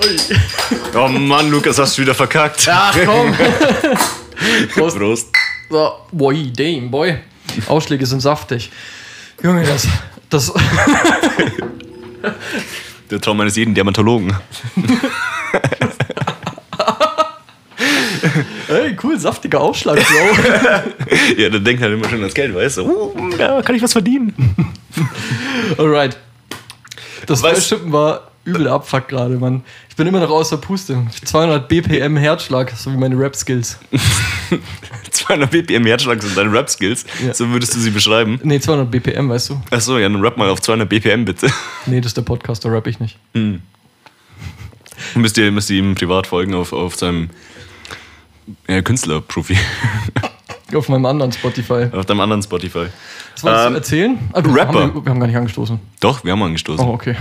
Oh Mann, Lukas, hast du wieder verkackt. Ach komm. Prost. Prost. So, boy, damn, boy. Ausschläge sind saftig. Junge, das. das Der Traum eines jeden Dermatologen. Ey, cool, saftiger Aufschlag, Bro. Ja, der denkt halt immer schon ans Geld, weißt du? Uh, ja, kann ich was verdienen? Alright. Das Was? Freischippen war übel Abfuck gerade, Mann. Ich bin immer noch außer Puste. 200 BPM Herzschlag, so wie meine Rap-Skills. 200 BPM Herzschlag sind deine Rap-Skills. Ja. So würdest du sie beschreiben. Nee, 200 BPM, weißt du? Achso, ja, dann rap mal auf 200 BPM bitte. Nee, das ist der Podcast, da rap ich nicht. müsst, ihr, müsst ihr ihm privat folgen auf, auf seinem äh, Künstlerprofil. Auf meinem anderen Spotify. auf deinem anderen Spotify. Wolltest Ähm, du erzählen? Ah, du, Rapper. Haben wir, wir haben gar nicht angestoßen. Doch, wir haben angestoßen. Oh, okay.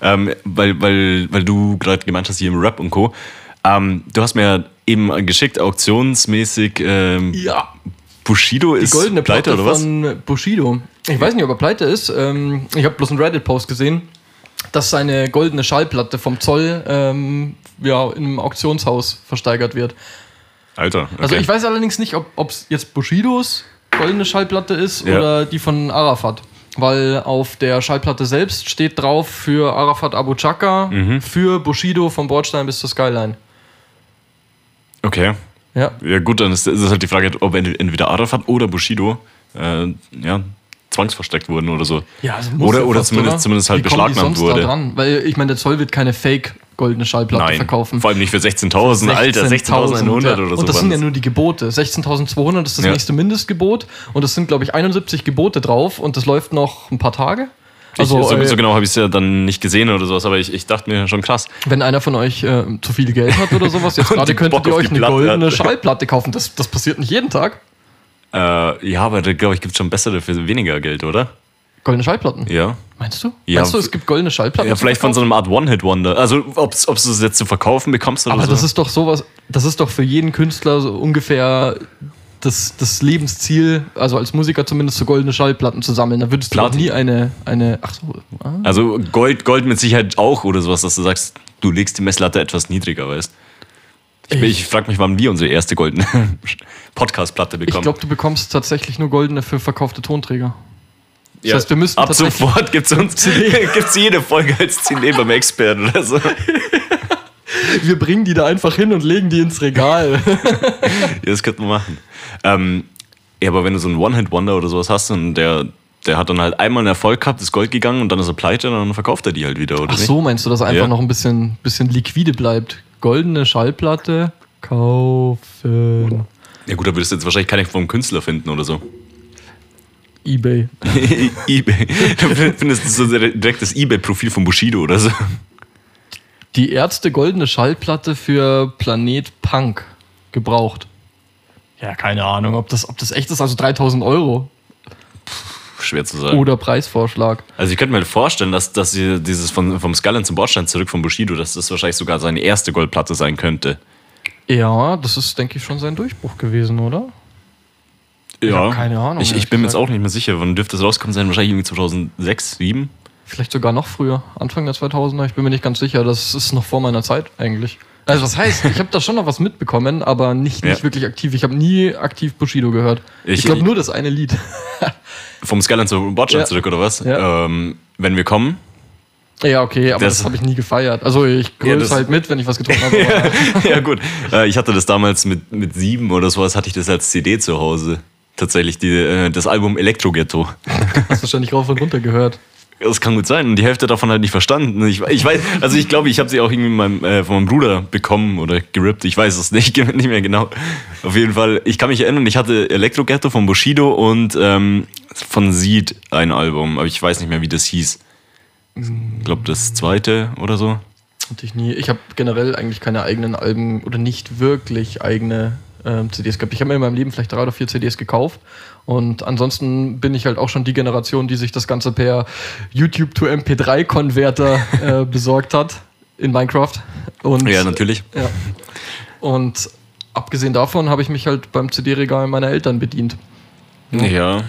Ähm, weil, weil, weil du gerade gemeint hast, hier im Rap und Co. Ähm, du hast mir eben geschickt, auktionsmäßig, ähm, Ja. Bushido Die ist goldene pleite Platte oder was? von Bushido. Ich weiß nicht, ob er pleite ist. Ähm, ich habe bloß einen Reddit-Post gesehen, dass seine goldene Schallplatte vom Zoll ähm, ja, in einem Auktionshaus versteigert wird. Alter. Okay. Also ich weiß allerdings nicht, ob es jetzt Bushidos goldene Schallplatte ist Ja. oder die von Arafat. Weil auf der Schallplatte selbst steht drauf für Arafat Abu Chaka, Mhm. für Bushido vom Bordstein bis zur Skyline. Okay. Ja. Ja, gut, dann ist, ist es halt die Frage, ob ent- entweder Arafat oder Bushido äh, ja, zwangsversteckt wurden oder so. Ja, also muss Oder- oder fast, zumindest- oder? zumindest halt Wie beschlagnahmt wurde. Dran? Weil ich meine, der Zoll wird keine Fake goldene Schallplatte Nein, verkaufen. vor allem nicht für 16.000, Alter, 16.100 ja. oder so. Und das sind ja nur die Gebote. 16.200 ist das Ja. nächste Mindestgebot und es sind, glaube ich, 71 Gebote drauf und das läuft noch ein paar Tage. Also, Also, so, äh, so genau habe ich es ja dann nicht gesehen oder sowas, aber ich, ich dachte mir schon krass. wenn einer von euch äh, zu viel Geld hat oder sowas, jetzt gerade könntet Bock ihr euch eine Platte goldene hat. Schallplatte kaufen. Das, das passiert nicht jeden Tag. Äh, ja, aber da glaube ich, gibt es schon bessere für weniger Geld, oder? Goldene Schallplatten. Ja. Meinst du? Ja, Meinst du, es gibt goldene Schallplatten? Ja, vielleicht von so einem Art One-Hit-Wonder. Also, ob du es jetzt zu verkaufen bekommst oder Aber so. das ist doch sowas, das ist doch für jeden Künstler so ungefähr das, das Lebensziel, also als Musiker zumindest so goldene Schallplatten zu sammeln. Da würdest du Platin. nie eine, eine ach so, ah. also, Gold, Gold mit Sicherheit auch oder sowas, dass du sagst, du legst die Messlatte etwas niedriger, weißt Ich, Ich- ich frage mich, wann wir unsere erste goldene Podcast-Platte Ich bekommen. glaube, du bekommst tatsächlich nur goldene für verkaufte Tonträger. Das Ja, heißt, wir müssten Ab sofort gibt es uns gibt's jede Folge als CD beim Experten oder so. Wir bringen die da einfach hin und legen die ins Regal. Ja, das könnte man machen. Ähm, ja, aber wenn du so einen One-Hit-Wonder oder sowas hast und der, der hat dann halt einmal einen Erfolg gehabt, ist Gold gegangen und dann ist er pleite, dann verkauft er die halt wieder, oder Ach so, meinst du, dass er einfach Ja. noch ein bisschen, bisschen liquide bleibt? Goldene Schallplatte kaufen. nicht? Ja gut, da würdest du jetzt wahrscheinlich keine vom Künstler finden oder so. Ebay. Ebay. Du findest so direkt das Ebay-Profil von Bushido oder so. Die Ärzte goldene Schallplatte für Planet Punk gebraucht. Ja, keine Ahnung, ob das, ob das echt ist. Also 3000 Euro Schwer zu sagen. oder Preisvorschlag. Also ich könnte mir vorstellen, dass, dass sie dieses von, vom Skyline zum Bordstein zurück von Bushido, dass das wahrscheinlich sogar seine erste Goldplatte sein könnte. Ja, das ist, denke ich, schon sein Durchbruch gewesen, oder? Ja, hab keine Ahnung, Ich, ich bin mir jetzt auch nicht mehr sicher. Wann dürfte es rauskommen sein? Wahrscheinlich irgendwie 2006, 2007? Vielleicht sogar noch früher, Anfang der 2000er. Ich bin mir nicht ganz sicher. Das ist noch vor meiner Zeit eigentlich. Also was heißt, ich habe da schon noch was mitbekommen, aber nicht, nicht Ja. wirklich aktiv. Ich habe nie aktiv Bushido gehört. Ich, Ich- glaube nur das eine Lied. Vom Skyline zum Bordstein Ja. zurück, oder was? Ja. Ähm, wenn wir kommen. ja, okay, aber das, Das- habe ich nie gefeiert. Also ich grüße das- halt mit, wenn ich was getrunken habe. ja, gut. Äh, ich hatte das damals mit, mit sieben oder sowas, hatte ich das als CD zu Hause. Tatsächlich, die, äh, das Album Elektro-Ghetto. Hast wahrscheinlich rauf und runter gehört. Das kann gut sein. Und die Hälfte davon halt nicht verstanden. Ich, ich weiß, also ich glaube, ich habe sie auch irgendwie meinem, äh, von meinem Bruder bekommen oder gerippt. Ich weiß es nicht, nicht mehr genau. Auf jeden Fall, ich kann mich erinnern, ich hatte Elektro Ghetto von Bushido und ähm, von Seed ein Album, aber ich weiß nicht mehr, wie das hieß. Ich glaube, das zweite oder so. Hatte ich nie. Ich habe generell eigentlich keine eigenen Alben oder nicht wirklich eigene ähm, CDs gehabt. Ich habe mir in meinem Leben vielleicht drei oder vier CDs gekauft. Und ansonsten bin ich halt auch schon die Generation, die sich das Ganze per YouTube to MP3-Konverter äh, besorgt hat in Minecraft. Und, Ja, natürlich. Ja. Und abgesehen davon habe ich mich halt beim CD-Regal meiner Eltern bedient. Ja.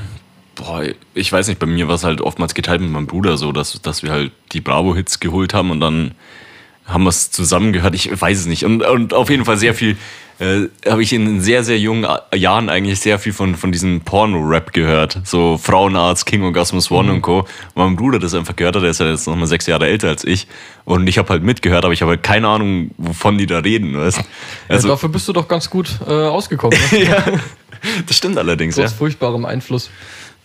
Boah, ich weiß nicht, bei mir war es halt oftmals geteilt mit meinem Bruder so, dass, dass wir halt die Bravo-Hits geholt haben und dann haben wir es zusammen gehört. Ich weiß es nicht. Und, und auf jeden Fall sehr viel, äh, habe ich in sehr, sehr jungen Jahren eigentlich sehr viel von, von diesem Porno-Rap gehört. So Frauenarzt, King Orgasmus One mhm. und Co. Und mein Bruder das einfach gehört hat, der ist ja jetzt nochmal sechs Jahre älter als ich. Und ich habe halt mitgehört, aber ich habe halt keine Ahnung, wovon die da reden. Weißt? Also, ja, dafür bist du doch ganz gut äh, ausgekommen. Ne? ja, das stimmt allerdings. Trotz ja. furchtbarem Einfluss.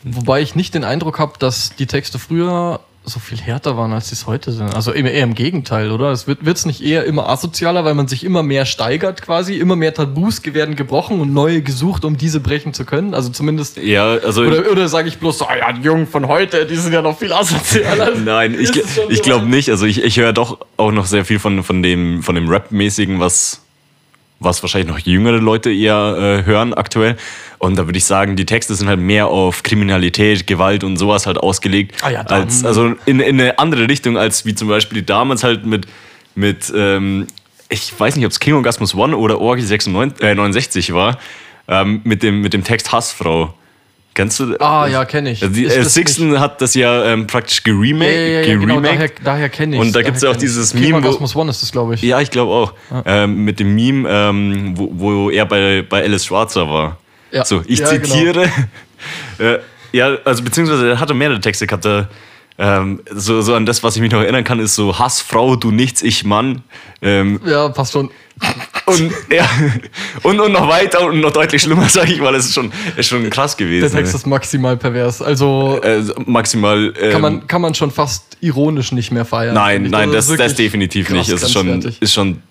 Wobei ich nicht den Eindruck habe, dass die Texte früher so viel härter waren, als sie es heute sind. Also eher im Gegenteil, oder? Es wird es nicht eher immer asozialer, weil man sich immer mehr steigert quasi, immer mehr Tabus werden gebrochen und neue gesucht, um diese brechen zu können. Also zumindest. Ja, also. Oder, oder sage ich bloß so, ah ja, die Jungen von heute, die sind ja noch viel asozialer. Nein, ich, ich glaube nicht. Also ich, ich höre doch auch noch sehr viel von, von dem, von dem Rap-mäßigen, was was wahrscheinlich noch jüngere Leute eher äh, hören aktuell. Und da würde ich sagen, die Texte sind halt mehr auf Kriminalität, Gewalt und sowas halt ausgelegt. Ah ja, als, also in, in eine andere Richtung, als wie zum Beispiel damals halt mit, mit ähm, ich weiß nicht, ob es King Orgasmus One oder Orgi 96, äh, 69 war, ähm, mit, dem, mit dem Text Hassfrau. Kennst du? Ah, ja, kenne ich. Die, äh, Sixten hat das ja ähm, praktisch geremake. Ja, ja, ja, genau, daher, daher kenne ich Und da gibt es ja auch dieses Meme. Orgasmus One ist das, glaube ich. Ja, ich glaube auch. Ja. Ähm, mit dem Meme, ähm, wo, wo, er bei, bei Alice Schwarzer war. Ja. So, ich zitiere. Genau. äh, ja, also beziehungsweise er hatte mehrere Texte gehabt. Da, ähm, so, so an das, was ich mich noch erinnern kann, ist so Hassfrau, du nichts, ich Mann. Ähm, ja, passt schon. Und, ja, und, und noch weiter und noch deutlich schlimmer, sage ich mal. Es ist schon, ist schon krass gewesen. Der Text ist maximal pervers. Also äh, maximal. Ähm, kann, man, kann man schon fast ironisch nicht mehr feiern. Nein, nein, das, das, das definitiv nicht. Es ist schon, ist schon,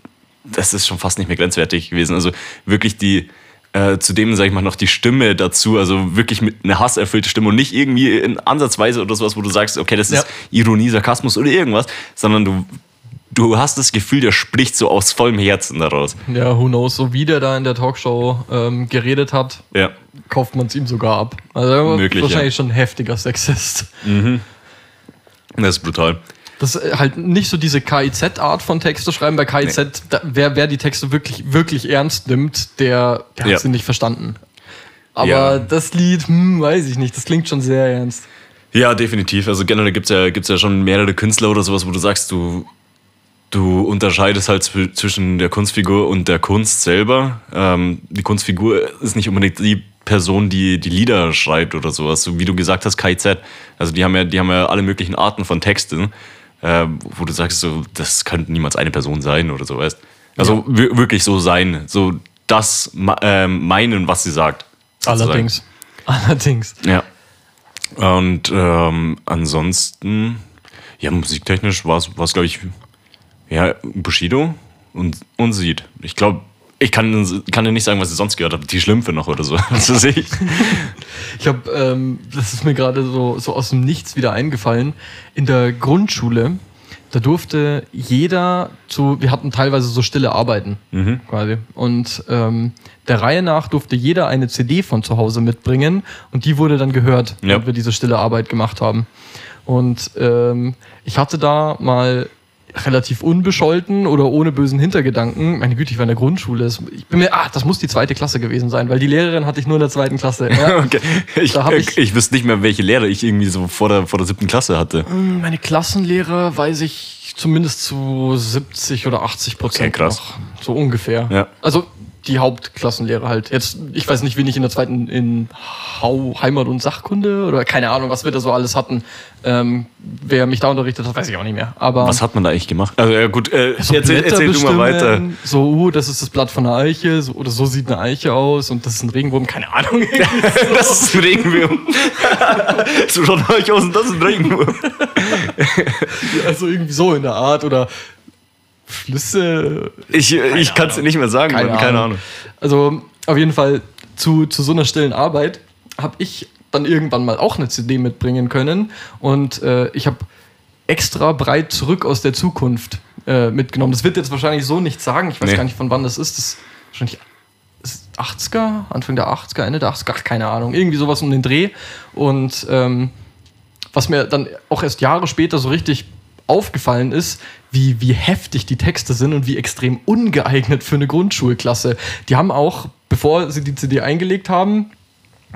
das ist schon fast nicht mehr grenzwertig gewesen. Also wirklich die. Äh, zudem, sage ich mal, noch die Stimme dazu, also wirklich mit einer hasserfüllte Stimme und nicht irgendwie in Ansatzweise oder sowas, wo du sagst, okay, das ist ja. Ironie, Sarkasmus oder irgendwas, sondern du du hast das Gefühl, der spricht so aus vollem Herzen daraus. Ja, who knows, so wie der da in der Talkshow ähm, geredet hat, ja. kauft man es ihm sogar ab. Also Möglich, wahrscheinlich ja. schon ein heftiger Sexist. Mhm. Das ist brutal. Das ist halt nicht so diese KIZ-Art von Texte schreiben. Bei KIZ, nee. da, wer, wer die Texte wirklich, wirklich ernst nimmt, der, der ja. hat sie nicht verstanden. Aber ja. das Lied, hm, weiß ich nicht, das klingt schon sehr ernst. Ja, definitiv. Also generell gibt es ja, gibt's ja schon mehrere Künstler oder sowas, wo du sagst, du Du unterscheidest halt zwischen der Kunstfigur und der Kunst selber. Ähm, die Kunstfigur ist nicht unbedingt die Person, die die Lieder schreibt oder sowas. So wie du gesagt hast, KZ. Also die haben ja, die haben ja alle möglichen Arten von Texten, äh, wo du sagst, so, das könnte niemals eine Person sein oder so, weißt. Also ja. wirklich so sein, so das äh, meinen, was sie sagt. Sozusagen. Allerdings. Allerdings. Ja. Und ähm, ansonsten, ja, musiktechnisch war es, glaube ich, ja, Bushido und, und Seed. Ich glaube, ich kann, kann dir nicht sagen, was ich sonst gehört habe. Die Schlümpfe noch oder so. Was weiß ich. ich habe, ähm, das ist mir gerade so, so aus dem Nichts wieder eingefallen. In der Grundschule, da durfte jeder zu, wir hatten teilweise so stille Arbeiten mhm. quasi. Und ähm, der Reihe nach durfte jeder eine CD von zu Hause mitbringen und die wurde dann gehört, ja. wenn wir diese stille Arbeit gemacht haben. Und ähm, ich hatte da mal relativ unbescholten oder ohne bösen Hintergedanken. Meine Güte, ich war in der Grundschule. Ich bin mir, ah, das muss die zweite Klasse gewesen sein, weil die Lehrerin hatte ich nur in der zweiten Klasse. Ja? okay. Ich, ich, ich, wüsste nicht mehr, welche Lehre ich irgendwie so vor der, vor der siebten Klasse hatte. Hm, meine Klassenlehrer weiß ich zumindest zu 70 oder 80 Prozent. Okay, krass. Noch. So ungefähr. Ja. Also die Hauptklassenlehre halt. Jetzt, ich weiß nicht, wen ich in der zweiten in Heimat und Sachkunde oder keine Ahnung, was wir da so alles hatten. Ähm, wer mich da unterrichtet hat, weiß ich auch nicht mehr. Aber was hat man da eigentlich gemacht? Also ja gut, äh, so erzähl, erzähl du mal weiter. So, uh, das ist das Blatt von einer Eiche, so, oder so sieht eine Eiche aus und das ist ein Regenwurm, keine Ahnung. das ist ein Regenwurm. so schaut eine Eiche aus und das ist ein Regenwurm. also irgendwie so in der Art oder Flüsse. Ich, ich kann es nicht mehr sagen, keine, keine Ahnung. Ahnung. Also auf jeden Fall zu, zu so einer stillen Arbeit habe ich dann irgendwann mal auch eine CD mitbringen können und äh, ich habe extra breit zurück aus der Zukunft äh, mitgenommen. Das wird jetzt wahrscheinlich so nicht sagen. Ich weiß nee. gar nicht, von wann das ist. Das ist wahrscheinlich 80er, Anfang der 80er, Ende der 80er, keine Ahnung. Irgendwie sowas um den Dreh. Und ähm, was mir dann auch erst Jahre später so richtig aufgefallen ist, wie, wie heftig die Texte sind und wie extrem ungeeignet für eine Grundschulklasse. Die haben auch, bevor sie die CD eingelegt haben,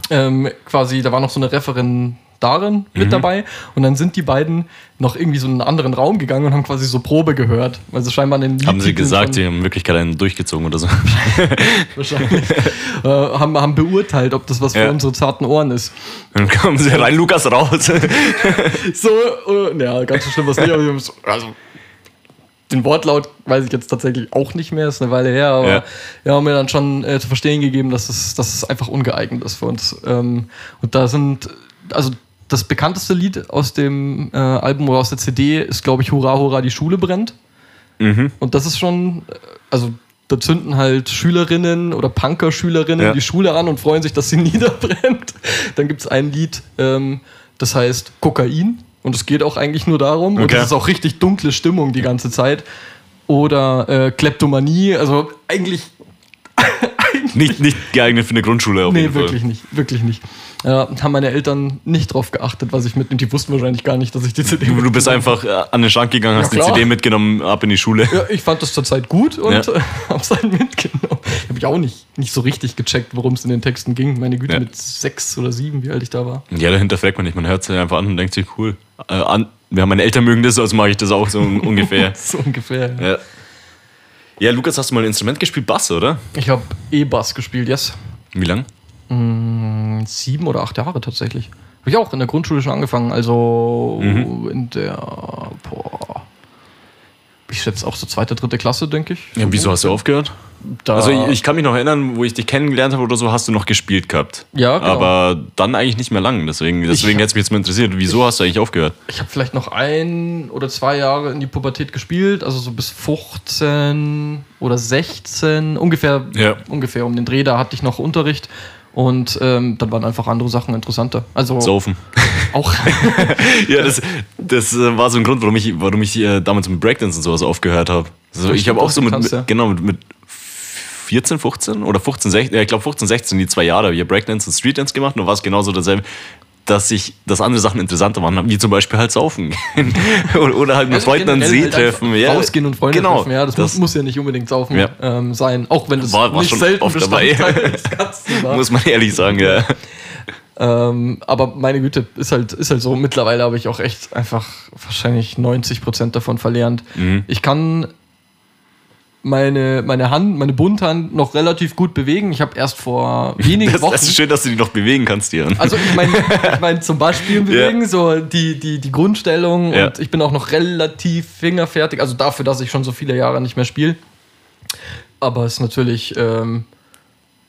ähm, quasi, da war noch so eine Referendarin darin mit dabei. Und dann sind die beiden noch irgendwie so in einen anderen Raum gegangen und haben quasi so Probe gehört. Also scheinbar den Haben sie gesagt, sie haben in Wirklichkeit einen durchgezogen oder so. wahrscheinlich, äh, haben, haben beurteilt, ob das was für Ja. unsere zarten Ohren ist. Dann kommen sie rein, Lukas raus. So, äh, ja, ganz so schlimm was nicht. aber wir haben so- Also, den Wortlaut weiß ich jetzt tatsächlich auch nicht mehr, ist eine Weile her, aber Ja. wir haben mir dann schon äh, zu verstehen gegeben, dass es, dass es einfach ungeeignet ist für uns. Ähm, und da sind, also das bekannteste Lied aus dem äh, Album oder aus der CD ist, glaube ich, Hurra, Hurra, die Schule brennt. Mhm. Und das ist schon, äh, also da zünden halt Schülerinnen oder Punker-Schülerinnen Ja. die Schule an und freuen sich, dass sie niederbrennt. Dann gibt es ein Lied, ähm, das heißt Kokain. Und es geht auch eigentlich nur darum. Und Okay. es ist auch richtig dunkle Stimmung die ganze Zeit. Oder äh, Kleptomanie. Also eigentlich nicht, nicht geeignet für eine Grundschule auf Nee, jeden Fall. wirklich nicht, wirklich nicht. Ja, haben meine Eltern nicht drauf geachtet, was ich mitnehme. Die wussten wahrscheinlich gar nicht, dass ich die CD Du, du bist einfach äh, an den Schrank gegangen, hast Ja, die. CD mitgenommen, ab in die Schule. Ja, ich fand das zur Zeit gut und Ja. äh, hab's halt mitgenommen. Habe ich auch nicht, nicht so richtig gecheckt, worum es in den Texten ging. Meine Güte, Ja. mit sechs oder sieben, wie alt ich da war. Ja, dahinter fragt man nicht. Man hört es einfach an und denkt sich, cool. Äh, an, ja, meine Eltern mögen das, also mag ich das auch so un- ungefähr. So ungefähr. Ja. ja. ja, Lukas, hast du mal ein Instrument gespielt? Bass, oder? Ich habe E-Bass gespielt, yes. Wie lang? Sieben oder acht Jahre tatsächlich. Habe ich auch in der Grundschule schon angefangen. Also Mhm. in der, boah, ich schätze auch so zweite, dritte Klasse, denke ich. Ja, wieso hast du aufgehört? Da, Also ich, ich kann mich noch erinnern, wo ich dich kennengelernt habe oder so, hast du noch gespielt gehabt. Ja, genau. Aber dann eigentlich nicht mehr lang. Deswegen, deswegen hätte es mich jetzt mal interessiert, wieso hast du eigentlich aufgehört? Ich habe vielleicht noch ein oder zwei Jahre in die Pubertät gespielt, also so bis 15 oder 16, ungefähr, Ja. ungefähr um den Dreh, da hatte ich noch Unterricht und ähm, dann waren einfach andere Sachen interessanter. Also Saufen. auch ja, das, das äh, war so ein Grund, warum ich, warum ich äh, damals mit Breakdance und sowas aufgehört habe. Also ich habe auch so mit, kannst mit genau mit, mit 14, 15 oder 15, 16, ja, ich glaube 15, 16, die zwei Jahre habe ich Breakdance und Streetdance gemacht und war es genauso dasselbe, dass ich, dass andere Sachen interessanter waren, wie zum Beispiel halt saufen gehen. oder, halt mit Freunden an See halt treffen. Ja, Rausgehen und Freunde genau, treffen, ja, das, muss, muss ja nicht unbedingt saufen Ja. ähm, sein, auch wenn das War- war nicht schon selten oft dabei. Muss man ehrlich sagen, ja. Ähm, aber meine Güte, ist halt, ist halt so. Mittlerweile habe ich auch echt einfach wahrscheinlich 90 Prozent davon verlernt. Mhm. Ich kann meine, meine Hand, meine Bunthand noch relativ gut bewegen. Ich habe erst vor wenigen Das, Wochen. das ist schön, dass du die noch bewegen kannst, Jan. also ich meine, ich mein, zum Beispiel bewegen, so die, die, die Grundstellung Ja. und ich bin auch noch relativ fingerfertig, also dafür, dass ich schon so viele Jahre nicht mehr spiele. Aber es ist natürlich ähm,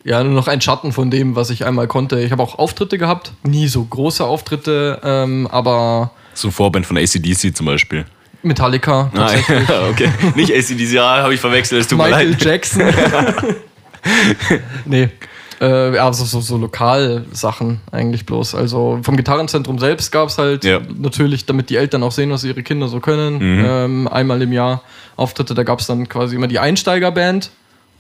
ja nur noch ein Schatten von dem, was ich einmal konnte. Ich habe auch Auftritte gehabt, nie so große Auftritte, ähm, aber So Vorband von ACDC zum Beispiel. Metallica, Nein, okay. Nicht ACDC, ja, habe ich verwechselt, es tut mir Michael leid. Jackson. nee. Äh, ja, so, so, so Lokalsachen eigentlich bloß. Also vom Gitarrenzentrum selbst gab es halt Ja. natürlich, damit die Eltern auch sehen, was ihre Kinder so können, Mhm. ähm, einmal im Jahr Auftritte. Da gab es dann quasi immer die Einsteigerband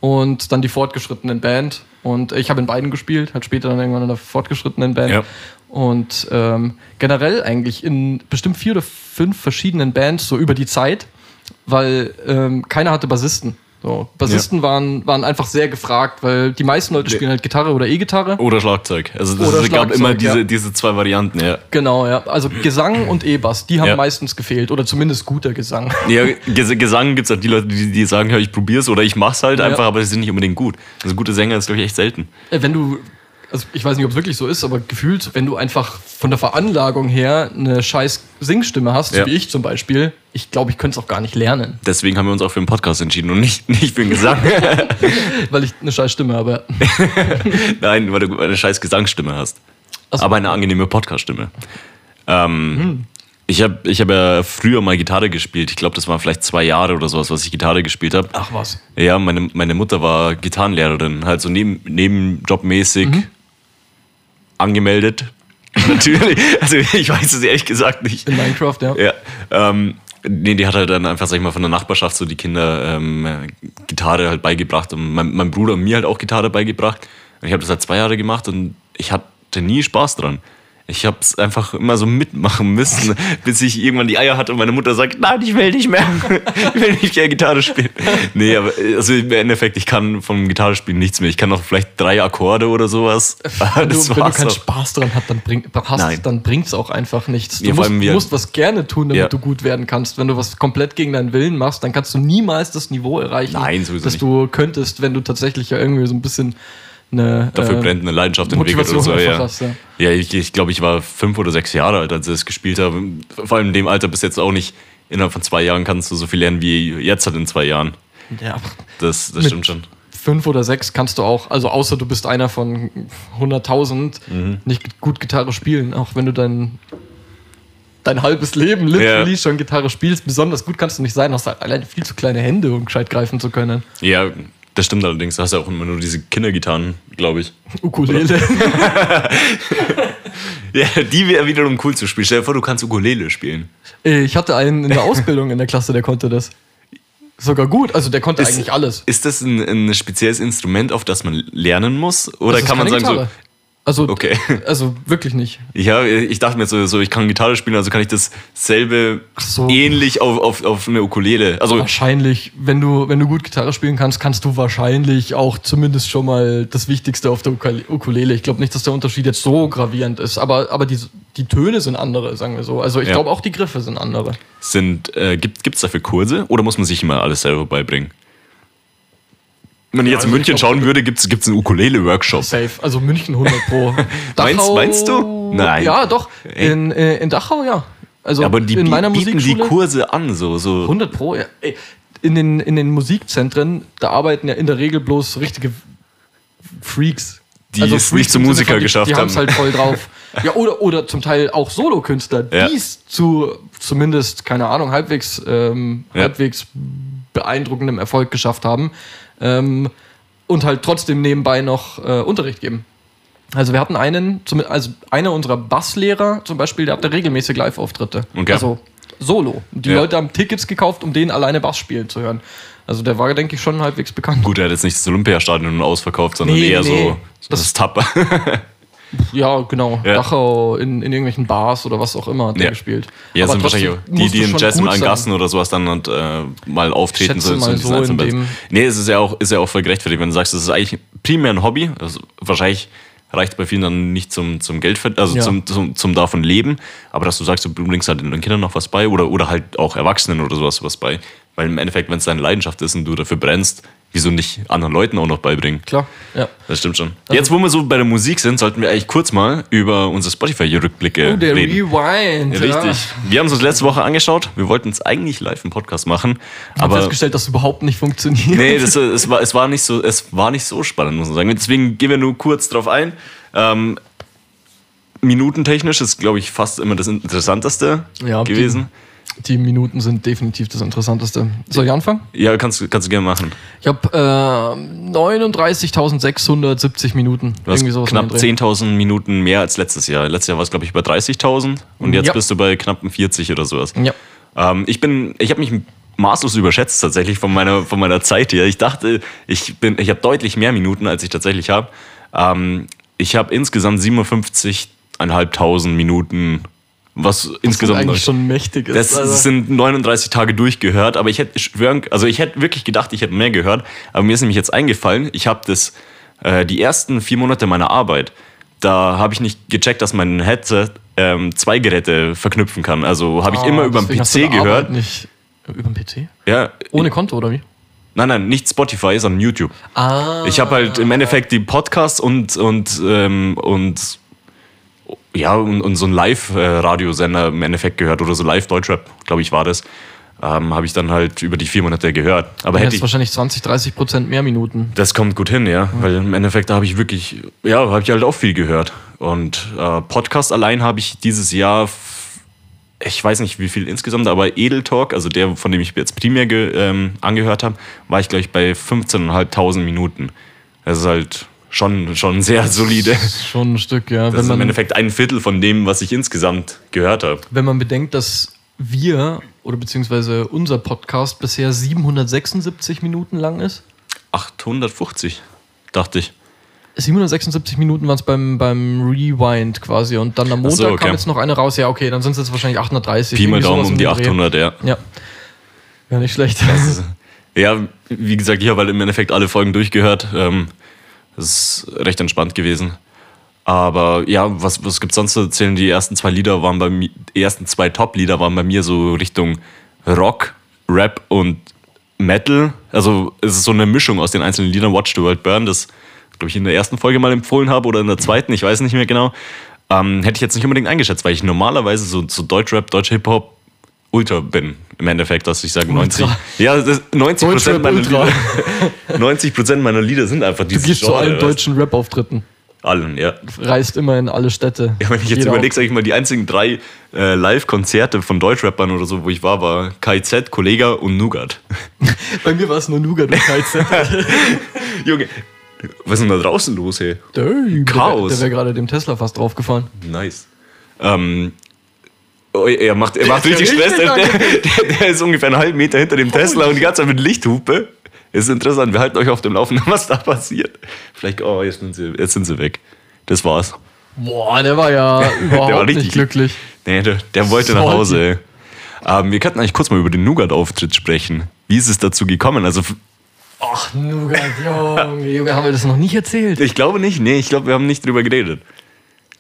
und dann die fortgeschrittenen Band. Und ich habe in beiden gespielt, halt später dann irgendwann in der fortgeschrittenen Band. Ja. Und ähm, generell eigentlich in bestimmt vier oder fünf verschiedenen Bands, so über die Zeit, weil ähm, keiner hatte Bassisten. So, Bassisten waren, waren einfach sehr gefragt, weil die meisten Leute spielen halt Gitarre oder E-Gitarre. Oder Schlagzeug. Also es gab Schlagzeug, immer diese, ja. diese zwei Varianten, ja. Genau, ja. Also Gesang und E-Bass, die haben Ja. meistens gefehlt. Oder zumindest guter Gesang. Ja, Ges Gesang gibt es halt die Leute, die, die sagen, ja, ich probier's oder ich mach's halt Ja. einfach, aber sie sind nicht unbedingt gut. Also gute Sänger ist, glaube ich, echt selten. Äh, Wenn du, also ich weiß nicht, ob es wirklich so ist, aber gefühlt, wenn du einfach von der Veranlagung her eine scheiß Singstimme hast, Ja. wie ich zum Beispiel, ich glaube, ich könnte es auch gar nicht lernen, Deswegen haben wir uns auch für einen Podcast entschieden und nicht, nicht für den Gesang. weil ich eine scheiß Stimme habe. Nein, weil du eine scheiß Gesangsstimme hast. So. Aber eine angenehme Podcaststimme. Ähm, Ich habe ich hab ja früher mal Gitarre gespielt. Ich glaube, das waren vielleicht zwei Jahre oder sowas, was ich Gitarre gespielt habe. Ach was. Ja, meine, meine Mutter war Gitarrenlehrerin, halt so neben, nebenjobmäßig Mhm. Angemeldet. Natürlich. Also ich weiß es ehrlich gesagt nicht. In Minecraft, ja. Ja. Ähm, nee, die hat halt dann einfach, sag ich mal, von der Nachbarschaft so die Kinder ähm, äh, Gitarre halt beigebracht und mein, mein Bruder und mir halt auch Gitarre beigebracht. Und ich habe das halt zwei Jahre gemacht und ich hatte nie Spaß dran. Ich habe es einfach immer so mitmachen müssen, bis ich irgendwann die Eier hatte und meine Mutter sagt, nein, ich will nicht mehr. ich will nicht mehr Gitarre spielen. Nee, aber also im Endeffekt, ich kann vom Gitarre spielen nichts mehr. Ich kann noch vielleicht drei Akkorde oder sowas. Wenn du, Das wenn du keinen auch. Spaß dran hast, dann, bring, hast, Nein. dann bringt es auch einfach nichts. Du Ja, musst, musst was gerne tun, damit Ja. du gut werden kannst. Wenn du was komplett gegen deinen Willen machst, dann kannst du niemals das Niveau erreichen, Nein, das nicht. du könntest, wenn du tatsächlich ja irgendwie so ein bisschen eine Dafür äh, brennt eine Leidenschaft entwickelt oder so. Ja, hast, ja. ja ich, ich glaube, ich war fünf oder sechs Jahre alt, als ich das gespielt habe. Vor allem in dem Alter bis jetzt auch nicht. Innerhalb von zwei Jahren kannst du so viel lernen wie jetzt halt in zwei Jahren. ja. Das, das stimmt schon. Fünf oder sechs kannst du auch, also außer du bist einer von 100.000, Mhm. nicht gut Gitarre spielen, auch wenn du dein, dein halbes Leben literally Ja. schon Gitarre spielst. Besonders gut kannst du nicht sein, hast halt alleine viel zu kleine Hände, um gescheit greifen zu können. Ja, das stimmt allerdings. Du hast ja auch immer nur diese Kindergitarren, glaube ich. Ukulele. Ja, die wäre wiederum cool zu spielen. Stell dir vor, du kannst Ukulele spielen. ich hatte einen in der Ausbildung in der Klasse, der konnte das. Sogar gut, also der konnte Ist- eigentlich alles. Ist das ein, ein spezielles Instrument, auf das man lernen muss? Oder ist kann man sagen Gitarre. so, Also, Okay. also wirklich nicht. ja, ich dachte mir so, so, ich kann Gitarre spielen, also kann ich dasselbe so. ähnlich auf, auf, auf eine Ukulele. Also Wahrscheinlich, wenn du, wenn du gut Gitarre spielen kannst, kannst du wahrscheinlich auch zumindest schon mal das Wichtigste auf der Ukule- Ukulele. Ich glaube nicht, dass der Unterschied jetzt so gravierend ist, aber, aber die, die Töne sind andere, sagen wir so. Also ich Ja. glaube auch die Griffe sind andere. sind, äh, gibt es dafür Kurse oder muss man sich immer alles selber beibringen? Wenn ich jetzt also in München schauen würde, gibt es einen Ukulele-Workshop. Safe. Also München 100 pro. Meinst- meinst du? Nein. Ja, doch. In, äh, in Dachau, ja. Also Aber die in meiner bieten die. Kurse an, so. so. 100 pro, ja. Ey, in, den, in den Musikzentren, da arbeiten ja in der Regel bloß richtige Freaks. Also Die es nicht zum Musiker von, die, geschafft die haben. haben's halt voll drauf. ja, oder, oder zum Teil auch Solokünstler, Ja. die es zu zumindest, keine Ahnung, halbwegs, ähm, Ja. halbwegs beeindruckendem Erfolg geschafft haben. Ähm, und halt trotzdem nebenbei noch äh, Unterricht geben. Also wir hatten einen, also einer unserer Basslehrer zum Beispiel, der hatte regelmäßig Live-Auftritte. Okay. Also Solo. Die Ja. Leute haben Tickets gekauft, um den alleine Bass spielen zu hören. Also der war, denke ich, schon halbwegs bekannt. Gut, er hat jetzt nicht das Olympiastadion ausverkauft, sondern Nee, eher nee. so das, das Tapper. Ja, genau. Ja. Dachau in, in irgendwelchen Bars oder was auch immer hat der Ja. gespielt. Ja, Aber sind wahrscheinlich die, die schon Jazz in gut allen sein. Gassen oder sowas dann und, äh, mal auftreten Schätze so, so in dem-. Nee, es ist ja auch, ist ja auch voll gerechtfertigt, wenn du sagst, es ist eigentlich primär ein Hobby. Also wahrscheinlich reicht bei vielen dann nicht zum, zum Geld, also Ja. zum, zum, zum davon leben, aber dass du sagst, du bringst halt den Kindern noch was bei oder, oder halt auch Erwachsenen oder sowas was bei. Weil im Endeffekt, wenn es deine Leidenschaft ist und du dafür brennst, wieso nicht anderen Leuten auch noch beibringen? Klar, ja. Das stimmt schon. Also Jetzt, wo wir so bei der Musik sind, sollten wir eigentlich kurz mal über unsere Spotify-Rückblicke Oh, der reden. Rewind. Ja, richtig. Wir haben es uns letzte Woche angeschaut. Wir wollten es eigentlich live im Podcast machen, Ich aber festgestellt, dass es überhaupt nicht funktioniert. nee, das, es, war, es, war nicht so, es war nicht so spannend, muss man sagen. Deswegen gehen wir nur kurz drauf ein. Ähm, minutentechnisch ist, glaube ich, fast immer das Interessanteste Ja, gewesen. Die Minuten sind definitiv das Interessanteste. Soll ich anfangen? Ja, kannst, du- kannst du gerne machen. Ich habe äh, 39.670 Minuten. Du hast knapp um den Dreh. 10.000 Minuten mehr als letztes Jahr. Letztes Jahr war es, glaube ich, bei 30.000 und jetzt Ja. bist du bei knappen 40 oder sowas. Ja. Ähm, ich bin, ich habe mich maßlos überschätzt tatsächlich von meiner, von meiner Zeit hier. Ich dachte, ich bin, ich habe deutlich mehr Minuten, als ich tatsächlich habe. Ähm, ich habe insgesamt 57.500 Minuten, was Was insgesamt eigentlich schon mächtig ist. das, also. das sind 39 Tage durchgehört, aber ich hätte schwören, also ich hätte wirklich gedacht, ich hätte mehr gehört, aber mir ist nämlich jetzt eingefallen, ich habe das äh, die ersten vier Monate meiner Arbeit, da habe ich nicht gecheckt, dass mein Headset ähm, zwei Geräte verknüpfen kann. Also habe ich Ah, immer über den PC gehört. Nicht über den PC? Ja, Ohne Konto oder wie? nein, nein, nicht Spotify, sondern YouTube. Ah. Ich habe halt im Endeffekt die Podcasts und, und, ähm, und ja, und, und so einen Live-Radiosender im Endeffekt gehört oder so Live-Deutschrap, glaube ich, war das. Ähm, habe ich dann halt über die vier Monate gehört. Aber hätte ich, wahrscheinlich 20, 30 Prozent mehr Minuten. das kommt gut hin, ja. Weil im Endeffekt habe ich wirklich, ja, habe ich halt auch viel gehört. Und äh, Podcast allein habe ich dieses Jahr, ich weiß nicht wie viel insgesamt, aber Edel Talk, also der, von dem ich jetzt primär ähm, angehört habe, war ich, glaube ich, bei 15.500 Minuten. Das ist halt schon, schon sehr solide. Ist schon ein Stück, ja. Das Wenn ist im Endeffekt ein Viertel von dem, was ich insgesamt gehört habe. wenn man bedenkt, dass wir oder beziehungsweise unser Podcast bisher 776 Minuten lang ist. 850, dachte ich. 776 Minuten waren es beim, beim Rewind quasi und dann am Montag so, okay. kam jetzt noch eine raus. Ja, okay, dann sind es jetzt wahrscheinlich 830. Pi mal Daumen um die dem Dreh. 800, ja. Ja. Ja, nicht schlecht. Ja, wie gesagt, ich habe halt im Endeffekt alle Folgen durchgehört. Ähm, das ist recht entspannt gewesen. Aber ja, was, was gibt sonst zu erzählen? Die ersten zwei Lieder waren bei mir, die ersten zwei Top-Lieder waren bei mir so Richtung Rock, Rap und Metal. Also es ist so eine Mischung aus den einzelnen Liedern. Watch the World Burn, das glaube ich in der ersten Folge mal empfohlen habe oder in der zweiten, ich weiß nicht mehr genau. Ähm, hätte ich jetzt nicht unbedingt eingeschätzt, weil ich normalerweise so, so Deutschrap, Deutsch Hip-Hop Ultra bin, im Endeffekt, dass ich sage 90. Ultra. Ja, das, 90 Prozent meiner. Lieder. 90 Prozent meiner Lieder sind einfach Du diese gehst zu allen du? deutschen Rap-Auftritten. Allen, ja. Reist immer in alle Städte. Ja, wenn ich jetzt überlege, sag ich mal, die einzigen drei äh, Live-Konzerte von Deutschrappern oder so, wo ich war, war KZ, Kollega und Nougat. Bei mir war es nur Nougat und KZ. Junge, was ist denn da draußen los, hey? Döi, Chaos. Der wäre gerade dem Tesla fast draufgefahren. Nice. Ähm, oh, er macht, er macht ja richtig Stress. Der, der, der ist ungefähr einen halben Meter hinter dem Tesla und die ganze Zeit mit Lichthupe. Ist interessant. Wir halten euch auf dem Laufenden, was da passiert. Vielleicht, oh, jetzt sind sie, jetzt sind sie weg. Das war's. Boah, der war ja überhaupt war nicht richtig- glücklich. Nee, der, der wollte nach Salty. Hause. Ähm, wir könnten eigentlich kurz mal über den Nougat-Auftritt sprechen. Wie ist es dazu gekommen? Also, Ach, Nougat, Junge, Junge, haben wir das noch nicht erzählt? ich glaube nicht. Nee, ich glaube, wir haben nicht drüber geredet.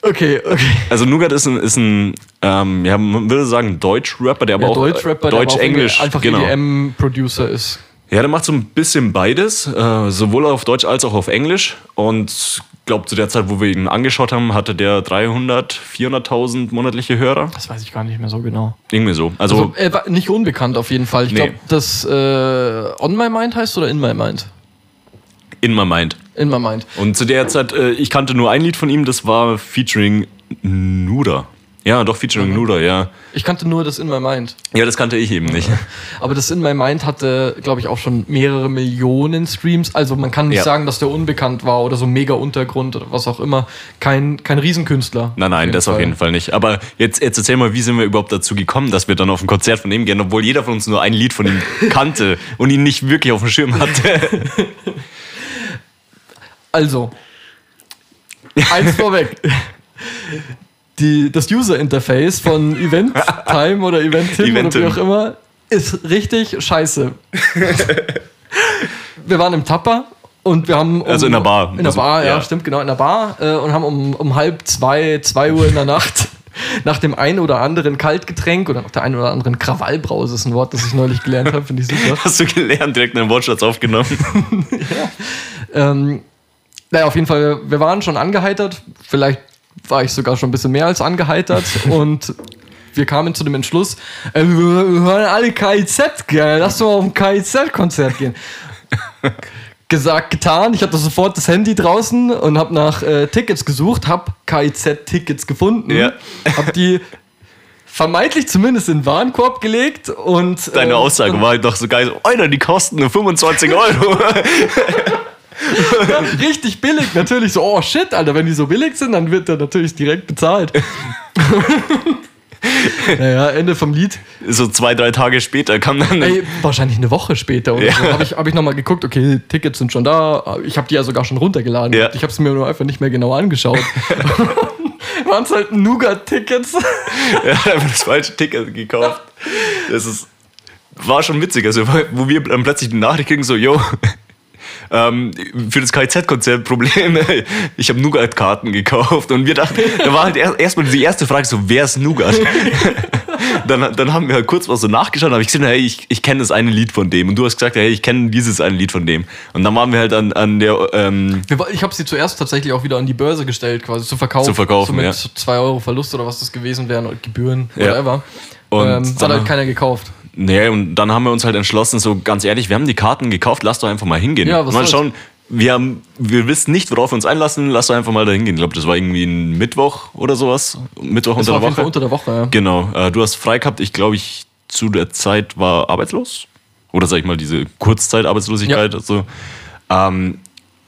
Okay, okay. Also, Nougat ist ein, ist ein ähm, ja, man würde sagen, Deutsch-Rapper, der aber Der auch Deutsch-Rapper, der aber auch Deutsch-Englisch, einfach genau. EDM-Producer ist. Ja, der macht so ein bisschen beides, äh, sowohl auf Deutsch als auch auf Englisch. Und ich glaube, zu der Zeit, wo wir ihn angeschaut haben, hatte der 300, 400.000 monatliche Hörer. Das weiß ich gar nicht mehr so genau. Irgendwie so. Also, Also, er war nicht unbekannt auf jeden Fall. Ich Nee. glaube, das äh, On My Mind heißt oder In My Mind? In my mind. In My Mind. Und zu der Zeit, äh, ich kannte nur ein Lied von ihm, das war featuring Nuda. Ja, doch, featuring Nuda, ja. Ich kannte nur das In My Mind. Ja, das kannte ich eben nicht. Aber das In My Mind hatte, glaube ich, auch schon mehrere Millionen Streams. Also man kann nicht Ja. sagen, dass der unbekannt war oder so mega Untergrund oder was auch immer. Kein, kein Riesenkünstler. Nein, nein, das auf jeden Fall nicht. Aber jetzt, jetzt erzähl mal, wie sind wir überhaupt dazu gekommen, dass wir dann auf ein Konzert von ihm gehen, obwohl jeder von uns nur ein Lied von ihm kannte und ihn nicht wirklich auf dem Schirm hatte. Also, eins vorweg. Die, das User-Interface von Event Time oder Event Tim oder Eventim. wie auch immer ist richtig scheiße. wir waren im Tapper und wir haben. Um, Also in der Bar. In der Also, Bar, ja, ja. stimmt, genau, in der Bar äh, und haben um, um halb zwei, zwei Uhr in der Nacht nach dem einen oder anderen Kaltgetränk oder nach der einen oder anderen Krawallbrause ist ein Wort, das ich neulich gelernt habe, finde ich super. Hast du gelernt, direkt einen Wortschatz aufgenommen? Ähm, naja, auf jeden Fall, wir waren schon angeheitert. Vielleicht war ich sogar schon ein bisschen mehr als angeheitert. und wir kamen zu dem Entschluss, äh, wir, hören alle KIZ, gell? Lass doch mal auf ein KIZ-Konzert gehen. Gesagt, getan. Ich hatte sofort das Handy draußen und habe nach äh, Tickets gesucht, habe KIZ-Tickets gefunden, Ja. habe die vermeintlich zumindest in den Warenkorb gelegt und Deine ähm, Aussage war doch so geil. So, Alter, die kosten nur 25 Euro. Ja, richtig billig, natürlich so, oh shit, Alter, wenn die so billig sind, dann wird der natürlich direkt bezahlt. naja, Ende vom Lied. so zwei, drei Tage später kam dann. Ey, wahrscheinlich eine Woche später oder Ja. so, habe ich, hab ich nochmal geguckt, okay, Tickets sind schon da. Ich habe die ja sogar schon runtergeladen. Ja. Ich habe es mir nur einfach nicht mehr genau angeschaut. Waren es halt Nougat-Tickets. Hat einfach das falsche Ticket gekauft. Das ist, war schon witzig. Also, wo wir dann plötzlich die Nachricht kriegen, so, yo, ähm, für das KZ-Konzert Problem, ich habe Nougat-Karten gekauft. Und wir dachten, da war halt erst- erstmal die erste Frage so, wer ist Nougat? dann, dann haben wir halt kurz was so nachgeschaut, habe ich gesehen, hey, ich, ich kenne das eine Lied von dem. Und du hast gesagt, hey, ich kenne dieses eine Lied von dem. Und dann waren wir halt an, an der, ähm, Ich habe sie zuerst tatsächlich auch wieder an die Börse gestellt, quasi zu verkaufen. Zu verkaufen, so mit ja. 2 Euro Verlust oder was das gewesen wären, oder Gebühren, Ja. whatever. Und ähm, hat halt keiner gekauft. Nee, und dann haben wir uns halt entschlossen, so ganz ehrlich, wir haben die Karten gekauft, lass doch einfach mal hingehen. Ja, was mal schauen, wir, haben, wir wissen nicht, worauf wir uns einlassen, lass doch einfach mal da hingehen. Ich glaube, das war irgendwie ein Mittwoch oder sowas. Mittwoch Das unter war der Woche. unter der Woche, ja. Genau, äh, du hast frei gehabt. Ich glaube, ich zu der Zeit war arbeitslos. Oder sag ich mal, diese Kurzzeitarbeitslosigkeit. Also, ähm,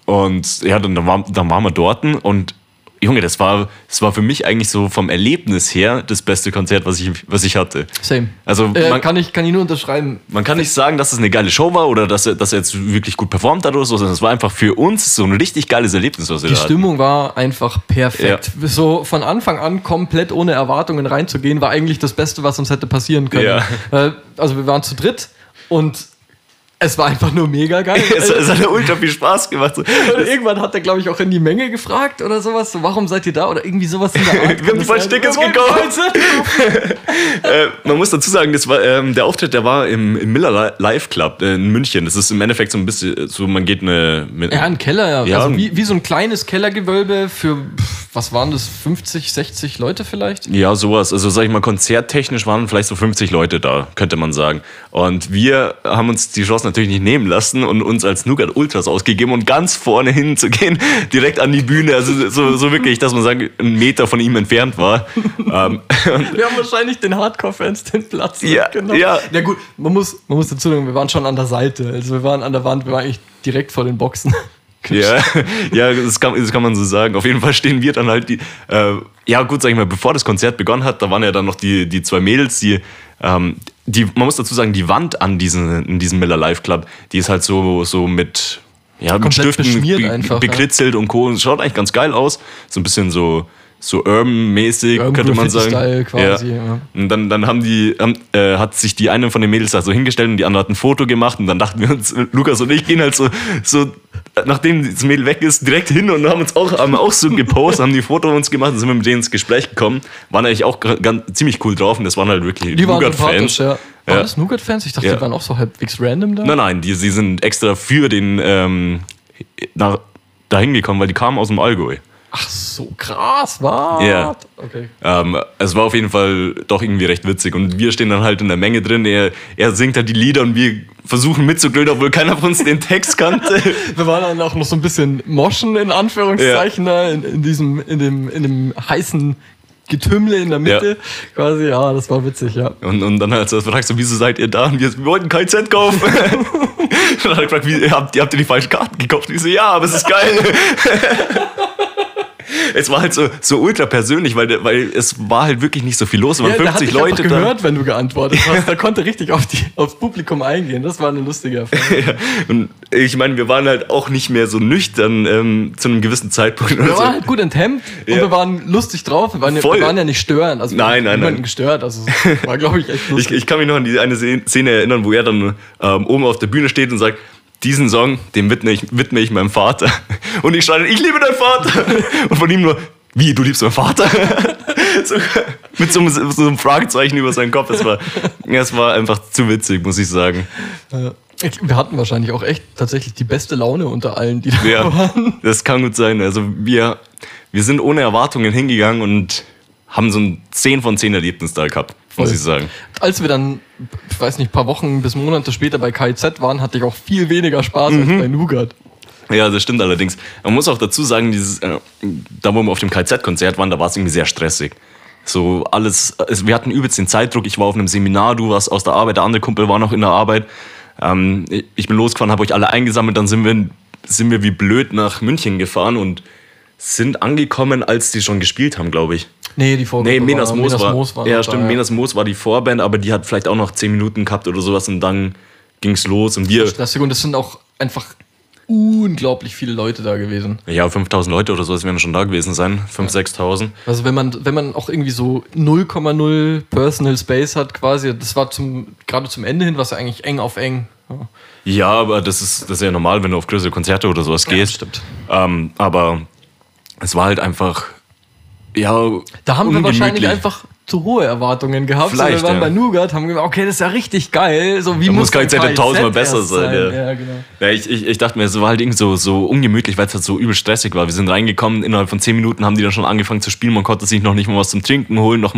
und ja, dann, dann, war, dann waren wir dort und Junge, das war, das war für mich eigentlich so vom Erlebnis her das beste Konzert, was ich, was ich hatte. Same. Also Äh, man, kann, ich, kann ich nur unterschreiben. man kann nicht sagen, dass es eine geile Show war oder dass er, dass er jetzt wirklich gut performt hat oder so, sondern es war einfach für uns so ein richtig geiles Erlebnis, was wir Die da. Stimmung war einfach perfekt. So von Anfang an komplett ohne Erwartungen reinzugehen, war eigentlich das Beste, was uns hätte passieren können. Äh, Also wir waren zu dritt und es war einfach nur mega geil. Es, es hat ja ultra viel Spaß gemacht. So. Und irgendwann hat er, glaube ich, auch in die Menge gefragt oder sowas. So, warum seid ihr da? Oder irgendwie sowas in der Art. Wir haben falschen Tickets gekauft. äh, man muss dazu sagen, das war, ähm, der Auftritt, der war im, im Miller Li- Live Club äh, in München. Das ist im Endeffekt so ein bisschen, so man geht eine... Mit, Ja, ein Keller, ja. Ja. Also wie, wie so ein kleines Kellergewölbe für, pff, was waren das, 50, 60 Leute vielleicht? Ja, sowas. Also sag ich mal, konzerttechnisch waren vielleicht so 50 Leute da, könnte man sagen. Und wir haben uns die Chance natürlich nicht nehmen lassen und uns als Nougat Ultras ausgegeben und ganz vorne hinzugehen, direkt an die Bühne. Also so, so wirklich, dass man sagen, einen Meter von ihm entfernt war. ähm, Wir haben wahrscheinlich den Hardcore-Fans den Platz Ja, weggenommen. ja. Ja gut, man muss, man muss dazu sagen, wir waren schon an der Seite. Also wir waren an der Wand, wir waren eigentlich direkt vor den Boxen. Ja, ja das, kann, das kann man so sagen. Auf jeden Fall stehen wir dann halt die. Äh, ja, gut, sag ich mal, bevor das Konzert begonnen hat, da waren ja dann noch die, die zwei Mädels, die. Ähm, die man muss dazu sagen, die Wand an diesen, in diesem Miller Live Club, die ist halt so, so mit. Ja, mit Stiften be einfach, ja. bekritzelt und Co. Es Schaut eigentlich ganz geil aus. So ein bisschen so, so urban-mäßig, Urban könnte man sagen. Graffiti-Style quasi, ja. Und dann, dann haben die, haben, äh, hat sich die eine von den Mädels da so hingestellt und die andere hat ein Foto gemacht und dann dachten wir uns, Lukas und ich gehen halt so, so nachdem das Mädel weg ist, direkt hin und haben uns auch, haben auch so gepostet, haben die Foto von uns gemacht und sind wir mit denen ins Gespräch gekommen. Waren eigentlich auch ganz, ziemlich cool drauf und das waren halt wirklich Nougat-Fans. ja. Waren Ja. das Nougat-Fans? Ich dachte, Ja. die waren auch so halbwegs random da. Nein, nein, die, sie sind extra für den ähm, nach, dahin gekommen, weil die kamen aus dem Allgäu. Ach so, krass, was? Ja. Okay. Ähm, es war auf jeden Fall doch irgendwie recht witzig und wir stehen dann halt in der Menge drin. Er, er singt halt die Lieder und wir versuchen mitzugrölen, obwohl keiner von uns den Text kannte. Wir waren dann auch noch so ein bisschen moschen, in Anführungszeichen, da, in, in, diesem, in, dem, in dem heißen Getümmel in der Mitte. Quasi, ja, das war witzig, ja. Und, und dann hat er gefragt, so, wieso seid ihr da? Und wir, wir wollten kein Cent kaufen. dann hat er gefragt, wie, habt, ihr habt ihr die falschen Karten gekauft? Und ich so, ja, aber es ist geil. Es war halt so, so ultra persönlich, weil, weil es war halt wirklich nicht so viel los. Es waren ja, der hat 50 dich Leute einfach da. gehört, wenn du geantwortet hast. Der konnte richtig auf die, aufs Publikum eingehen. Das war eine lustige Erfahrung. Ja, und ich meine, wir waren halt auch nicht mehr so nüchtern ähm, zu einem gewissen Zeitpunkt. Wir oder so. waren halt gut enthemmt und Ja. wir waren lustig drauf. Wir waren, ja, wir waren ja nicht störend. Also Nein, nein, niemanden nein. gestört. Also war, glaube ich, echt Ich, lustig. ich kann mich noch an die eine Szene erinnern, wo er dann ähm, oben auf der Bühne steht und sagt, diesen Song, dem widme ich, widme ich meinem Vater. Und ich schreie, ich liebe deinen Vater. Und von ihm nur, wie, du liebst meinen Vater? so, mit so einem, so einem Fragezeichen über seinen Kopf. Es war, es war einfach zu witzig, muss ich sagen. Wir hatten wahrscheinlich auch echt tatsächlich die beste Laune unter allen, die da Ja, waren. das kann gut sein. Also wir, wir sind ohne Erwartungen hingegangen und haben so ein 10 von 10 Erlebnis da gehabt, muss Voll. ich sagen. Als wir dann, ich weiß nicht, ein paar Wochen bis Monate später bei KIZ waren, hatte ich auch viel weniger Spaß als bei Nougat. Ja, das stimmt allerdings. Man muss auch dazu sagen, dieses, äh, da wo wir auf dem KZ-Konzert waren, da war es irgendwie sehr stressig. So alles, also wir hatten übelst den Zeitdruck. Ich war auf einem Seminar, du warst aus der Arbeit, der andere Kumpel war noch in der Arbeit. Ähm, ich bin losgefahren, habe euch alle eingesammelt, dann sind wir, sind wir wie blöd nach München gefahren und sind angekommen, als die schon gespielt haben, glaube ich. Nee, die Vorgruppe Nee, Menas Moos war. Moos war ja, stimmt. da, Menas Moos war die Vorband, aber die hat vielleicht auch noch 10 Minuten gehabt oder sowas und dann ging's los und wir. Stressig und es sind auch einfach unglaublich viele Leute da gewesen. Ja, 5000 Leute oder sowas werden schon da gewesen sein. 5.000, 6.000. Also wenn man, wenn man auch irgendwie so 0,0 Personal Space hat quasi, das war zum, gerade zum Ende hin, was ja eigentlich eng auf eng. Ja. Ja, aber das ist, das ist ja normal, wenn du auf größere Konzerte oder sowas gehst. stimmt. Ähm, aber es war halt einfach. Ja, Da haben wir wahrscheinlich einfach zu hohe Erwartungen gehabt. Vielleicht, so, wir waren ja. bei Nougat, haben gesagt, okay, das ist ja richtig geil. So, wie Da muss KZ tausendmal besser erst sein, ja. Ja, genau. Ich, ich, ich dachte mir, es war halt irgendwie so, so ungemütlich, weil es halt so übel stressig war. Wir sind reingekommen, innerhalb von 10 Minuten haben die dann schon angefangen zu spielen. Man konnte sich noch nicht mal was zum Trinken holen. Noch,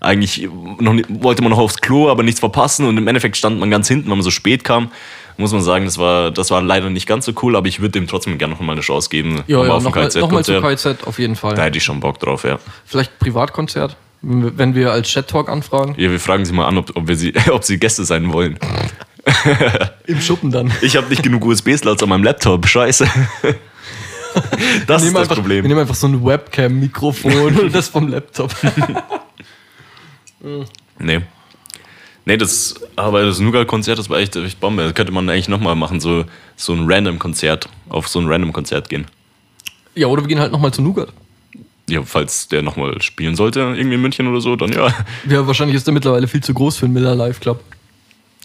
eigentlich noch, wollte man noch aufs Klo, aber nichts verpassen. Und im Endeffekt stand man ganz hinten, weil man so spät kam. Muss man sagen, das war, das war leider nicht ganz so cool, aber ich würde dem trotzdem gerne noch mal eine Chance geben. Ja, Nochmal ja nochmal noch mal zu. KZ auf jeden Fall. Da hätte ich schon Bock drauf, ja. Vielleicht Privatkonzert, wenn wir- als Chat-Talk anfragen. Ja, wir fragen sie mal an, ob, ob, wir sie, ob sie Gäste sein wollen. Im Schuppen dann. Ich habe nicht genug USB-Slots an meinem Laptop, scheiße. Das ist das einfach, Problem. Wir nehmen einfach so ein Webcam-Mikrofon und das vom Laptop. Nee. Nee, das, aber das Nougat-Konzert, das war echt, echt Bombe. Das könnte man eigentlich nochmal machen, so, so ein Random-Konzert, auf so ein Random-Konzert gehen. ja, oder wir gehen halt nochmal zu Nougat. Ja, falls der nochmal spielen sollte, irgendwie in München oder so, dann ja. Ja, wahrscheinlich ist der mittlerweile viel zu groß für einen Miller Live Club.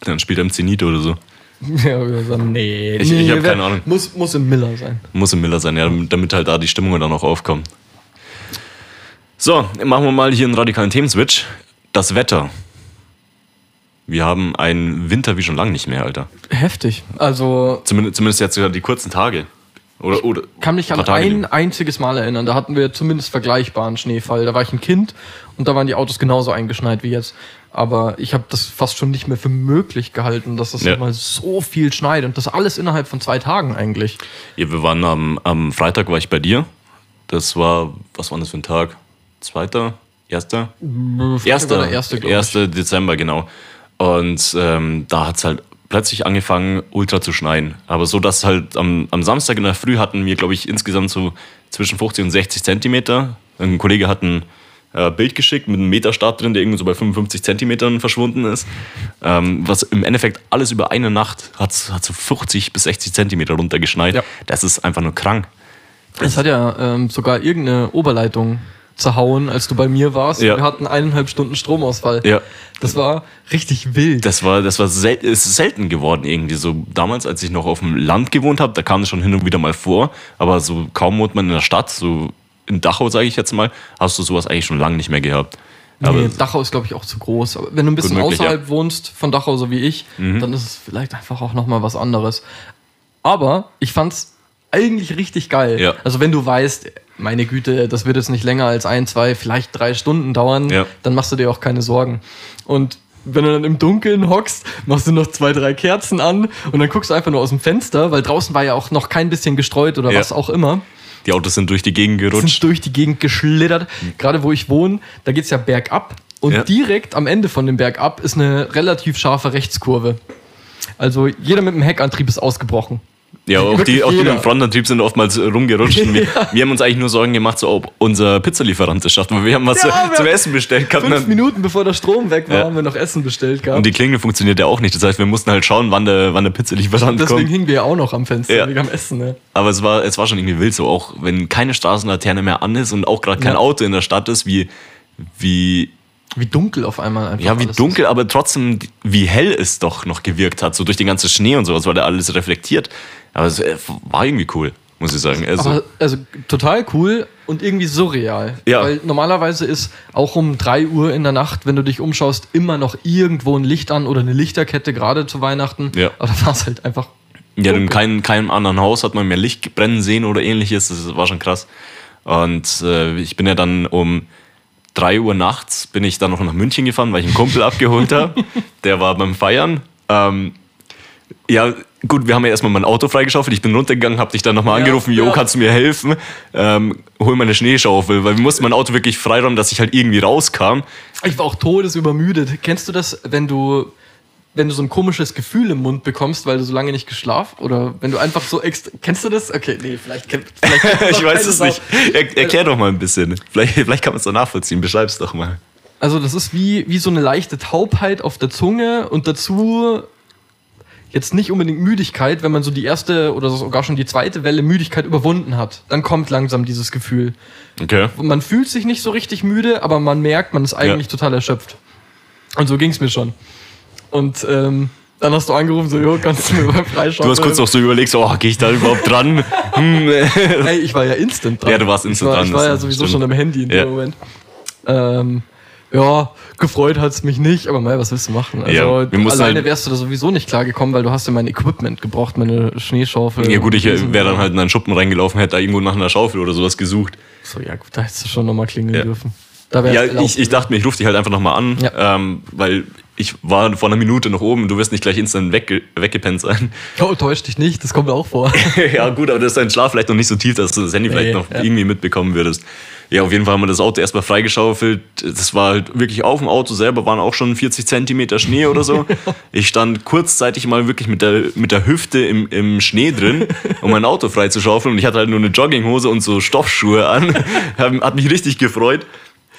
Dann spielt er im Zenit oder so. Ja, wir sagen, nee. Ich- nee, ich hab wer- keine Ahnung. Muss, muss im Miller sein. Muss im Miller sein, ja, damit halt da die Stimmung dann auch aufkommt. So, machen wir mal hier einen radikalen Themenswitch. Das Wetter. Wir haben einen Winter wie schon lange nicht mehr, Alter. Heftig. Also, Zumindest, zumindest jetzt sogar die kurzen Tage. Oder, oder kann mich an Tage ein einziges Mal erinnern. Da hatten wir zumindest vergleichbaren Schneefall. Da war ich ein Kind und da waren die Autos genauso eingeschneit wie jetzt. Aber ich habe das fast schon nicht mehr für möglich gehalten, dass das Ja. mal so viel schneit und das alles innerhalb von zwei Tagen eigentlich. Ja, wir waren am, am Freitag war ich bei dir. Das war, was war das für ein Tag? Zweiter? Erster? Erster, War der erste. 1. Dezember, genau. Und ähm, da hat es halt plötzlich angefangen, ultra zu schneien. Aber so, dass halt am, am Samstag in der Früh hatten wir, glaube ich, insgesamt so zwischen 50 und 60 Zentimeter. Ein Kollege hat ein äh, Bild geschickt mit einem Meterstart drin, der irgendwie so bei 55 Zentimetern verschwunden ist. Ähm, was im Endeffekt alles über eine Nacht hat, hat so 50 bis 60 Zentimeter runtergeschneit. Ja. Das ist einfach nur krank. Es hat ja ähm, sogar irgendeine Oberleitung zerhauen, als du bei mir warst. Ja. Wir hatten eineinhalb Stunden Stromausfall. Ja. Das war richtig wild. Das war, das war sel ist selten geworden irgendwie. So damals, als ich noch auf dem Land gewohnt habe, da kam das schon hin und wieder mal vor. Aber so kaum wohnt man in der Stadt, so in Dachau, sage ich jetzt mal, hast du sowas eigentlich schon lange nicht mehr gehabt. Aber nee, Dachau ist, glaube ich, auch zu groß. Aber wenn du ein bisschen möglich, außerhalb ja. Mhm. wohnst von Dachau, so wie ich, dann ist es vielleicht einfach auch nochmal was anderes. Aber ich fand's eigentlich richtig geil. Ja. Also wenn du weißt, meine Güte, das wird jetzt nicht länger als ein, zwei, vielleicht drei Stunden dauern, Ja. dann machst du dir auch keine Sorgen. Und wenn du dann im Dunkeln hockst, machst du noch zwei, drei Kerzen an und dann guckst du einfach nur aus dem Fenster, weil draußen war ja auch noch kein bisschen gestreut oder Ja. was auch immer die Autos sind durch die Gegend sind gerutscht. durch die Gegend geschlittert. Gerade wo ich wohne, da geht es ja bergab. Und Ja. direkt am Ende von dem Bergab ist eine relativ scharfe Rechtskurve. Also jeder mit dem Heckantrieb ist ausgebrochen. Ja, auch die, auch die mit dem Frontantrieb sind oftmals rumgerutscht. Wir, wir haben uns eigentlich nur Sorgen gemacht, so, ob unser Pizzalieferant es schafft. Weil wir haben was Ja, zu- zum Essen bestellt gehabt. Fünf Und, Minuten bevor der Strom weg war, Ja. haben wir noch Essen bestellt gehabt. und die Klingel funktioniert ja auch nicht. Das heißt, wir mussten halt schauen, wann der, wann der Pizzalieferant Deswegen kommt. hingen wir ja auch noch am Fenster Ja. wegen am Essen. Ne? Aber es war, es war schon irgendwie wild so, auch wenn keine Straßenlaterne mehr an ist und auch gerade kein Ja. Auto in der Stadt ist, wie, wie, Wie dunkel auf einmal einfach ja, wie alles dunkel, aber trotzdem, wie hell es doch noch gewirkt hat, so durch den ganzen Schnee und sowas, weil da alles reflektiert. Aber es äh, war irgendwie cool, muss ich sagen. Also, Aber also total cool und irgendwie surreal. Ja. Weil normalerweise ist auch um 3 Uhr in der Nacht, wenn du dich umschaust, immer noch irgendwo ein Licht an oder eine Lichterkette, gerade zu Weihnachten. Ja. Aber da war es halt einfach. Ja, in keinem, keinem anderen Haus hat man mehr Licht brennen sehen oder ähnliches. Das war schon krass. Und äh, ich bin ja dann um 3 Uhr nachts bin ich dann noch nach München gefahren, weil ich einen Kumpel abgeholt habe. Der war beim Feiern. Ähm, ja, gut, wir haben ja erstmal mein Auto freigeschaufelt. Ich bin runtergegangen, habe dich dann nochmal Ja, angerufen, Jo, ja. kannst du mir helfen? Ähm, hol meine Schneeschaufel, weil wir mussten mein Auto wirklich freiräumen, dass ich halt irgendwie rauskam. Ich war auch todesübermüdet. Kennst du das, wenn du, wenn du so ein komisches Gefühl im Mund bekommst, weil du so lange nicht geschlafen oder wenn du einfach so extra. Kennst du das? Okay, nee, vielleicht. Vielleicht ich weiß es nicht. Er, erklär doch mal ein bisschen. Vielleicht, vielleicht kann man es doch nachvollziehen. Beschreib's doch mal. Also das ist wie, wie so eine leichte Taubheit auf der Zunge und dazu jetzt nicht unbedingt Müdigkeit, wenn man so die erste oder sogar schon die zweite Welle Müdigkeit überwunden hat. Dann kommt langsam dieses Gefühl. Okay. Man fühlt sich nicht so richtig müde, aber man merkt, man ist eigentlich Ja. total erschöpft. Und so ging es mir schon. Und ähm, dann hast du angerufen, so, jo, kannst du mir mal freischauen? Du hast kurz noch so überlegt, so, oh, gehe ich da überhaupt dran? Hm, äh. Ey, ich war ja instant dran. Ja, du warst instant ich war, dran, Ich war ja sowieso stimmt. schon am Handy in Ja. dem Moment. Ähm, ja, gefreut hat's mich nicht, aber mei, was willst du machen? Also, Ja, wir alleine halt- wärst du da sowieso nicht klar gekommen, weil du hast ja mein Equipment gebraucht, meine Schneeschaufel. ja gut, ich und wäre dann halt in einen Schuppen reingelaufen, hätte da irgendwo nach einer Schaufel oder sowas gesucht. So, ja gut, da hättest du schon nochmal klingeln Ja. dürfen. Ja, ich, ich dachte mir, ich rufe dich halt einfach nochmal an, Ja. ähm, weil ich war vor einer Minute noch oben, du wirst nicht gleich instant wegge weggepennt sein. Oh, täusch dich nicht, das kommt auch vor. ja, gut, aber das ist dein Schlaf vielleicht noch nicht so tief, dass du das Handy Nee, vielleicht noch ja. irgendwie mitbekommen würdest. Ja, auf jeden Fall haben wir das Auto erstmal freigeschaufelt. Das war halt wirklich auf dem Auto selber, waren auch schon 40 Zentimeter Schnee oder so. Ich stand kurzzeitig mal wirklich mit der, mit der Hüfte im, im Schnee drin, um mein Auto freizuschaufeln. Und ich hatte halt nur eine Jogginghose und so Stoffschuhe an. Hat mich richtig gefreut.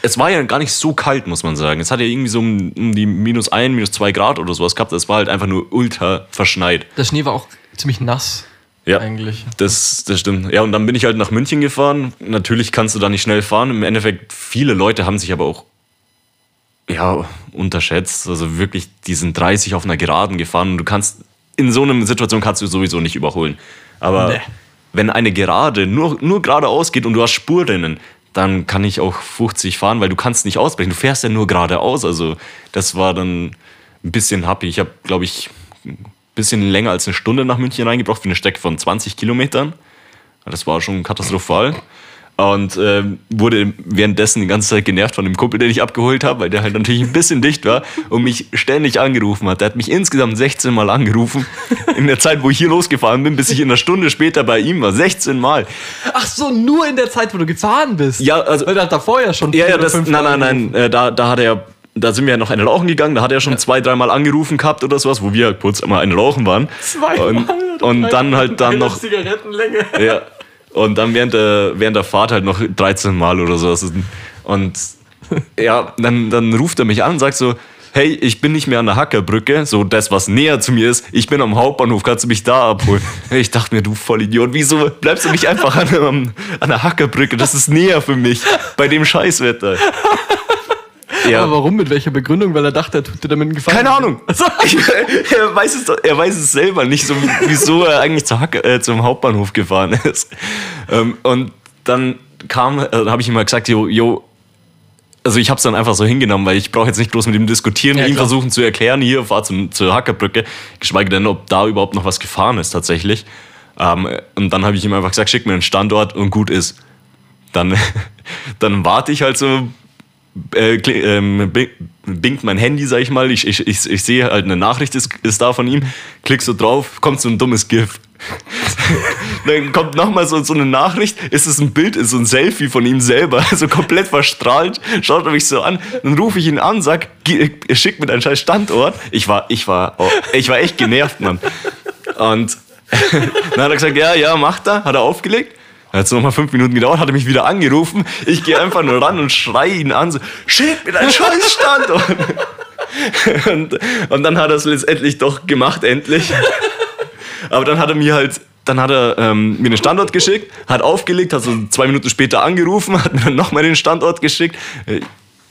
Es war ja gar nicht so kalt, muss man sagen. Es hat ja irgendwie so um, um die minus ein, minus zwei Grad oder sowas gehabt. Es war halt einfach nur ultra verschneit. Der Schnee war auch ziemlich nass. Ja. Eigentlich. Das, das stimmt. Ja, und dann bin ich halt nach München gefahren. Natürlich kannst du da nicht schnell fahren. Im Endeffekt, viele Leute haben sich aber auch ja, unterschätzt. Also wirklich, die sind 30 auf einer Geraden gefahren und du kannst, in so einer Situation kannst du sowieso nicht überholen. Aber Nee. wenn eine Gerade nur, nur geradeaus geht und du hast Spurrinnen, dann kann ich auch 50 fahren, weil du kannst nicht ausbrechen. Du fährst ja nur geradeaus. Also das war dann ein bisschen happy. Ich habe, glaube ich, ein bisschen länger als eine Stunde nach München reingebracht für eine Strecke von 20 Kilometern. Das war schon katastrophal. Und ähm, wurde währenddessen die ganze Zeit genervt von dem Kumpel, den ich abgeholt habe, weil der halt natürlich ein bisschen dicht war und mich ständig angerufen hat. Der hat mich insgesamt 16 Mal angerufen. In der Zeit, wo ich hier losgefahren bin, bis ich in einer Stunde später bei ihm war. 16 Mal. Ach so, nur in der Zeit, wo du gefahren bist. Ja, also- Weil der hat da vorher schon Ja, ja, das, nein, Mal nein, nein, äh, da, da hat er, da sind wir ja noch eine rauchen gegangen, da hat er schon zwei, dreimal angerufen gehabt oder sowas, wo wir kurz mal eine rauchen waren. Zweimal Und, oder und dann halt dann noch, Zigarettenlänge. ja, und dann während der, während der Fahrt halt noch 13 Mal oder so. Und ja, dann, dann ruft er mich an und sagt so, hey, ich bin nicht mehr an der Hackerbrücke, so das, was näher zu mir ist. Ich bin am Hauptbahnhof, kannst du mich da abholen? Ich dachte mir, du Vollidiot, wieso bleibst du nicht einfach an, an, an der Hackerbrücke? Das ist näher für mich, bei dem Scheißwetter. Ja. Aber warum? Mit welcher Begründung? Weil er dachte, er tut dir damit einen Gefallen. Keine Ahnung. er, weiß es, er weiß es selber nicht, so, wieso er eigentlich zur Hack, äh, zum Hauptbahnhof gefahren ist. Ähm, und dann kam, äh, habe ich ihm mal gesagt, jo, jo, also ich habe es dann einfach so hingenommen, weil ich brauche jetzt nicht bloß mit ihm diskutieren, Ja, ihm klar. versuchen zu erklären, hier, fahr zum, zur Hackerbrücke, geschweige denn, ob da überhaupt noch was gefahren ist tatsächlich. Ähm, und dann habe ich ihm einfach gesagt, schick mir einen Standort und gut ist. Dann, dann warte ich halt so äh, ähm, bingt mein Handy, sag ich mal. Ich, ich, ich, ich sehe halt eine Nachricht ist, ist da von ihm. Klick so drauf, kommt so ein dummes GIF. Dann kommt nochmal so, so eine Nachricht, ist es ein Bild, ist so ein Selfie von ihm selber, so komplett verstrahlt, schaut er mich so an, dann rufe ich ihn an, sag, "Geh- er schickt mir deinen scheiß Standort. Ich war, ich war, oh, ich war echt genervt, Mann. Und dann hat er gesagt, ja, ja, macht er, hat er aufgelegt. Hat es nochmal fünf Minuten gedauert, hat er mich wieder angerufen. Ich gehe einfach nur ran und schreie ihn an, so, schick mir deinen scheiß Standort. und, und dann hat er es letztendlich doch gemacht, endlich. Aber dann hat er mir halt, dann hat er ähm, mir den Standort geschickt, hat aufgelegt, hat so zwei Minuten später angerufen, hat mir dann nochmal den Standort geschickt. Äh,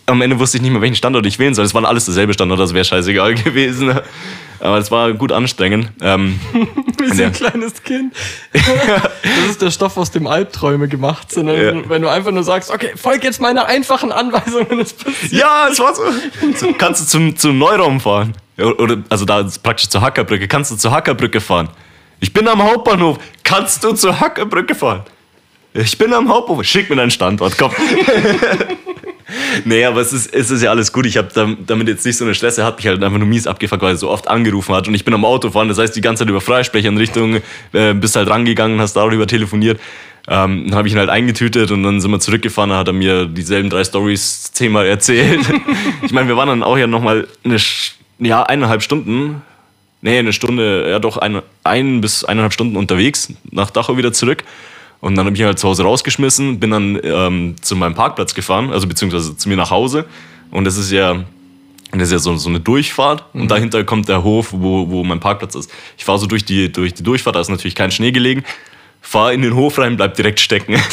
Am Ende wusste ich nicht mehr, welchen Standort ich wählen soll. Es waren alles derselbe Standort, das wäre scheißegal gewesen. Aber es war gut anstrengend. Ähm, Wie so ein kleines Kind. Das ist der Stoff, aus dem Albträume gemacht sind. Ja. Wenn du einfach nur sagst, okay, folg jetzt meiner einfachen Anweisung und es passiert. ja, es war so. so kannst du zum, zum Neuraum fahren? Oder, also da ist praktisch zur Hackerbrücke. Kannst du zur Hackerbrücke fahren? Ich bin am Hauptbahnhof. Kannst du zur Hackerbrücke fahren? Ich bin am Hauptbahnhof. Schick mir deinen Standort, komm. Nee, aber es ist, es ist ja alles gut. Ich habe damit jetzt nicht so eine Stress. Er hat mich halt einfach nur mies abgefuckt, weil er so oft angerufen hat. Und ich bin am Autofahren, das heißt die ganze Zeit über Freisprecheinrichtung, äh, bist halt rangegangen, hast darüber telefoniert. Ähm, dann habe ich ihn halt eingetütet und dann sind wir zurückgefahren. Dann hat er mir dieselben drei Stories zehnmal erzählt. ich meine, wir waren dann auch ja nochmal eine, ja, eineinhalb Stunden. Nee, eine Stunde, ja doch, ein, ein bis eineinhalb Stunden unterwegs, nach Dachau wieder zurück. Und dann habe ich ihn halt zu Hause rausgeschmissen, bin dann ähm, zu meinem Parkplatz gefahren, also beziehungsweise zu mir nach Hause. Und das ist ja, das ist ja so, so eine Durchfahrt. Und dahinter kommt der Hof, wo, wo mein Parkplatz ist. Ich fahre so durch die, durch die Durchfahrt, da ist natürlich kein Schnee gelegen. Fahr in den Hof rein, bleib direkt stecken.